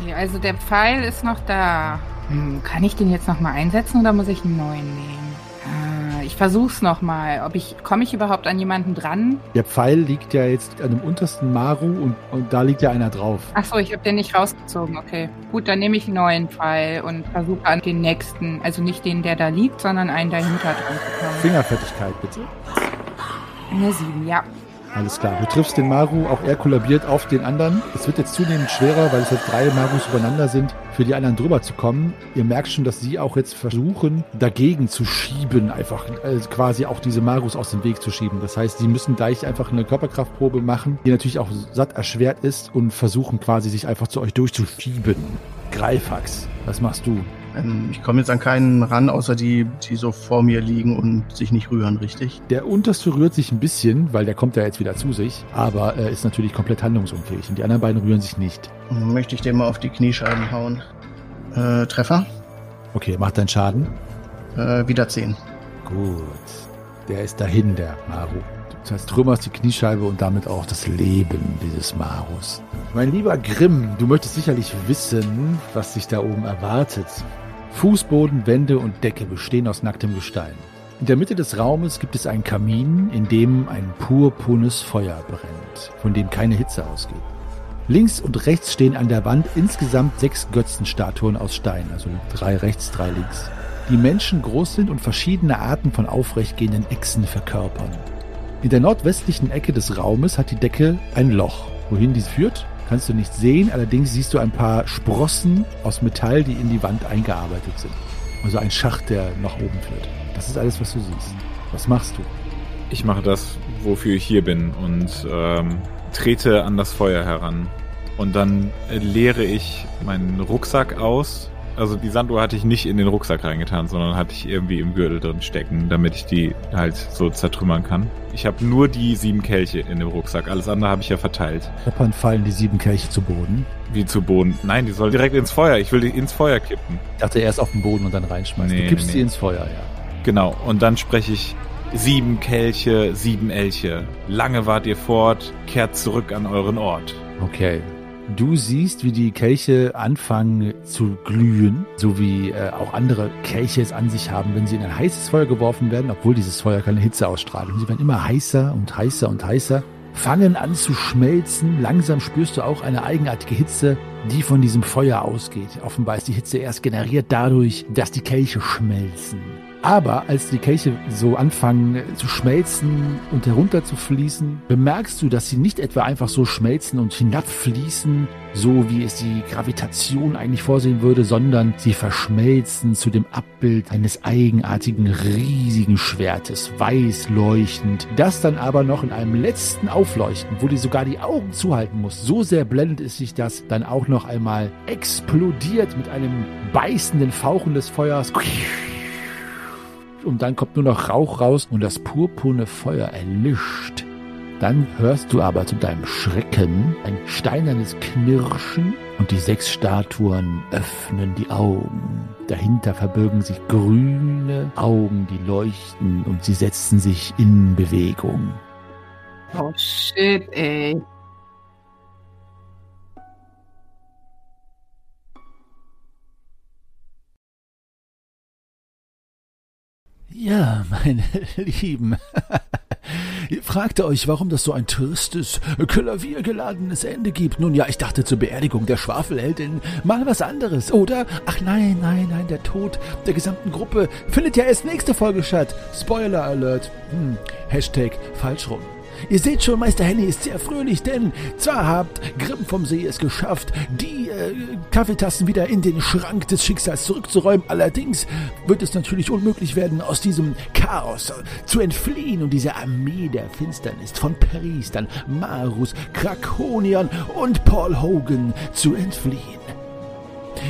Okay, also der Pfeil ist noch da. Hm, kann ich den jetzt nochmal einsetzen oder muss ich einen neuen nehmen? Ah, ich versuch's nochmal. Ob ich, komme ich überhaupt an jemanden dran? Der Pfeil liegt ja jetzt an dem untersten Maru und, und da liegt ja einer drauf. Ach so, ich habe den nicht rausgezogen. Okay. Gut, dann nehme ich einen neuen Pfeil und versuche an den nächsten, also nicht den, der da liegt, sondern einen dahinter dran zu kommen. Fingerfertigkeit, bitte. Eine 7, ja. Alles klar. Du triffst den Maru, auch er kollabiert auf den anderen. Es wird jetzt zunehmend schwerer, weil es jetzt drei Marus übereinander sind, für die anderen drüber zu kommen. Ihr merkt schon, dass sie auch jetzt versuchen, dagegen zu schieben, einfach äh, quasi auch diese Marus aus dem Weg zu schieben. Das heißt, sie müssen gleich einfach eine Körperkraftprobe machen, die natürlich auch satt erschwert ist und versuchen quasi sich einfach zu euch durchzuschieben. Greifax, was machst du? Ähm, ich komme jetzt an keinen ran, außer die, die so vor mir liegen und sich nicht rühren, richtig? Der unterste rührt sich ein bisschen, weil der kommt ja jetzt wieder zu sich, aber er ist natürlich komplett handlungsunfähig und die anderen beiden rühren sich nicht. Möchte ich den mal auf die Kniescheiben hauen. Äh, Treffer? Okay, macht deinen Schaden. Äh, wieder 10. Gut. Der ist dahin, der Maru. Du zertrümmerst die Kniescheibe und damit auch das Leben dieses Marus. Mein lieber Grimm, du möchtest sicherlich wissen, was sich da oben erwartet. Fußboden, Wände und Decke bestehen aus nacktem Gestein. In der Mitte des Raumes gibt es einen Kamin, in dem ein purpurnes Feuer brennt, von dem keine Hitze ausgeht. Links und rechts stehen an der Wand insgesamt sechs Götzenstatuen aus Stein, also drei rechts, drei links, die Menschen groß sind und verschiedene Arten von aufrechtgehenden Echsen verkörpern. In der nordwestlichen Ecke des Raumes hat die Decke ein Loch. Wohin dies führt, kannst du nicht sehen, allerdings siehst du ein paar Sprossen aus Metall, die in die Wand eingearbeitet sind. Also ein Schacht, der nach oben führt. Das ist alles, was du siehst. Was machst du? Ich mache das, wofür ich hier bin und ähm, trete an das Feuer heran. Und dann äh, leere ich meinen Rucksack aus. Also die Sanduhr hatte ich nicht in den Rucksack reingetan, sondern hatte ich irgendwie im Gürtel drin stecken, damit ich die halt so zertrümmern kann. Ich habe nur die sieben Kelche in dem Rucksack. Alles andere habe ich ja verteilt. Scheppern fallen die sieben Kelche zu Boden. Wie zu Boden. Nein, die soll direkt ins Feuer. Ich will die ins Feuer kippen. Ich dachte erst auf den Boden und dann reinschmeißen. Nee, du kippst nee, sie nee. ins Feuer, ja. Genau. Und dann spreche ich sieben Kelche, sieben Elche. Lange wart ihr fort, kehrt zurück an euren Ort. Okay. Du siehst, wie die Kelche anfangen zu glühen, so wie äh, auch andere Kelche es an sich haben, wenn sie in ein heißes Feuer geworfen werden, obwohl dieses Feuer keine Hitze ausstrahlt. Und sie werden immer heißer und heißer und heißer, fangen an zu schmelzen. Langsam spürst du auch eine eigenartige Hitze, die von diesem Feuer ausgeht. Offenbar ist die Hitze erst generiert dadurch, dass die Kelche schmelzen. Aber als die Kelche so anfangen zu schmelzen und herunter zu fließen, bemerkst du, dass sie nicht etwa einfach so schmelzen und hinabfließen, so wie es die Gravitation eigentlich vorsehen würde, sondern sie verschmelzen zu dem Abbild eines eigenartigen, riesigen Schwertes, weiß leuchtend, das dann aber noch in einem letzten Aufleuchten, wo dir sogar die Augen zuhalten muss, so sehr blendet es sich das, dann auch noch einmal explodiert mit einem beißenden Fauchen des Feuers und dann kommt nur noch Rauch raus und das purpurne Feuer erlischt. Dann hörst du aber zu deinem Schrecken ein steinernes Knirschen und die sechs Statuen öffnen die Augen. Dahinter verbirgen sich grüne Augen, die leuchten und sie setzen sich in Bewegung. Oh shit, ey. Ja, meine Lieben. Ihr fragte euch, warum das so ein tristes, klaviergeladenes Ende gibt. Nun ja, ich dachte zur Beerdigung der Schwafelheldin mal was anderes, oder? Ach nein, nein, nein, der Tod der gesamten Gruppe findet ja erst nächste Folge statt. Spoiler Alert. Hm, Hashtag falsch rum. Ihr seht schon, Meister Henny ist sehr fröhlich, denn zwar habt Grimm vom See es geschafft, die äh, Kaffeetassen wieder in den Schrank des Schicksals zurückzuräumen. Allerdings wird es natürlich unmöglich werden, aus diesem Chaos zu entfliehen und diese Armee der Finsternis von Priestern, Marus, Krakoniern und Paul Hogan zu entfliehen.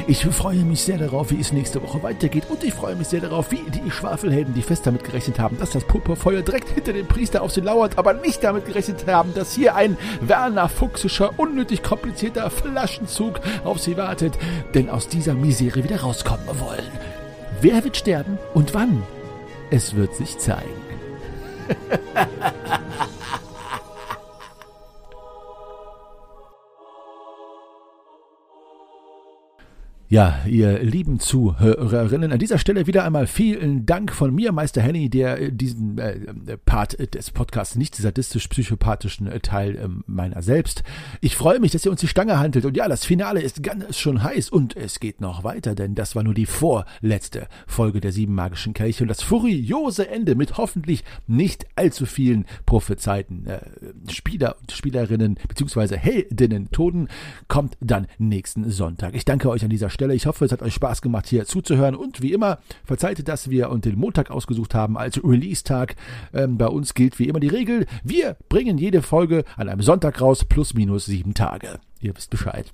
Ich freue mich sehr darauf, wie es nächste Woche weitergeht und ich freue mich sehr darauf, wie die Schwafelhelden, die fest damit gerechnet haben, dass das Purpurfeuer direkt hinter dem Priester auf sie lauert, aber nicht damit gerechnet haben, dass hier ein Werner Fuchsischer, unnötig komplizierter Flaschenzug auf sie wartet, denn aus dieser Misere wieder rauskommen wollen. Wer wird sterben und wann? Es wird sich zeigen. Ja, ihr lieben Zuhörerinnen, an dieser Stelle wieder einmal vielen Dank von mir, Meister Henny, der äh, diesen äh, Part des Podcasts, nicht sadistisch-psychopathischen äh, Teil äh, meiner selbst. Ich freue mich, dass ihr uns die Stange handelt und ja, das Finale ist ganz schon heiß und es geht noch weiter, denn das war nur die vorletzte Folge der sieben magischen Kelche und das furiose Ende mit hoffentlich nicht allzu vielen prophezeiten äh, Spieler und Spielerinnen beziehungsweise Heldinnen Toten kommt dann nächsten Sonntag. Ich danke euch an dieser Stelle. Ich hoffe, es hat euch Spaß gemacht, hier zuzuhören. Und wie immer, verzeiht, dass wir und den Montag ausgesucht haben als Release-Tag. Ähm, bei uns gilt wie immer die Regel, wir bringen jede Folge an einem Sonntag raus, plus minus sieben Tage. Ihr wisst Bescheid.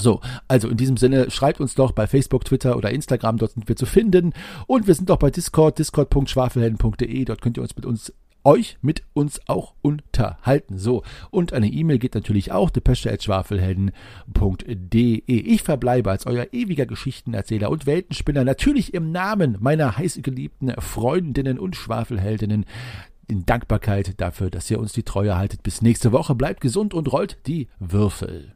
So, also in diesem Sinne, schreibt uns doch bei Facebook, Twitter oder Instagram, dort sind wir zu finden. Und wir sind doch bei Discord, discord.schwafelhelden.de, dort könnt ihr uns mit uns euch mit uns auch unterhalten. So, und eine E-Mail geht natürlich auch, depesche.schwafelhelden.de. Ich verbleibe als euer ewiger Geschichtenerzähler und Weltenspinner, natürlich im Namen meiner heißgeliebten Freundinnen und Schwafelheldinnen, in Dankbarkeit dafür, dass ihr uns die Treue haltet. Bis nächste Woche, bleibt gesund und rollt die Würfel.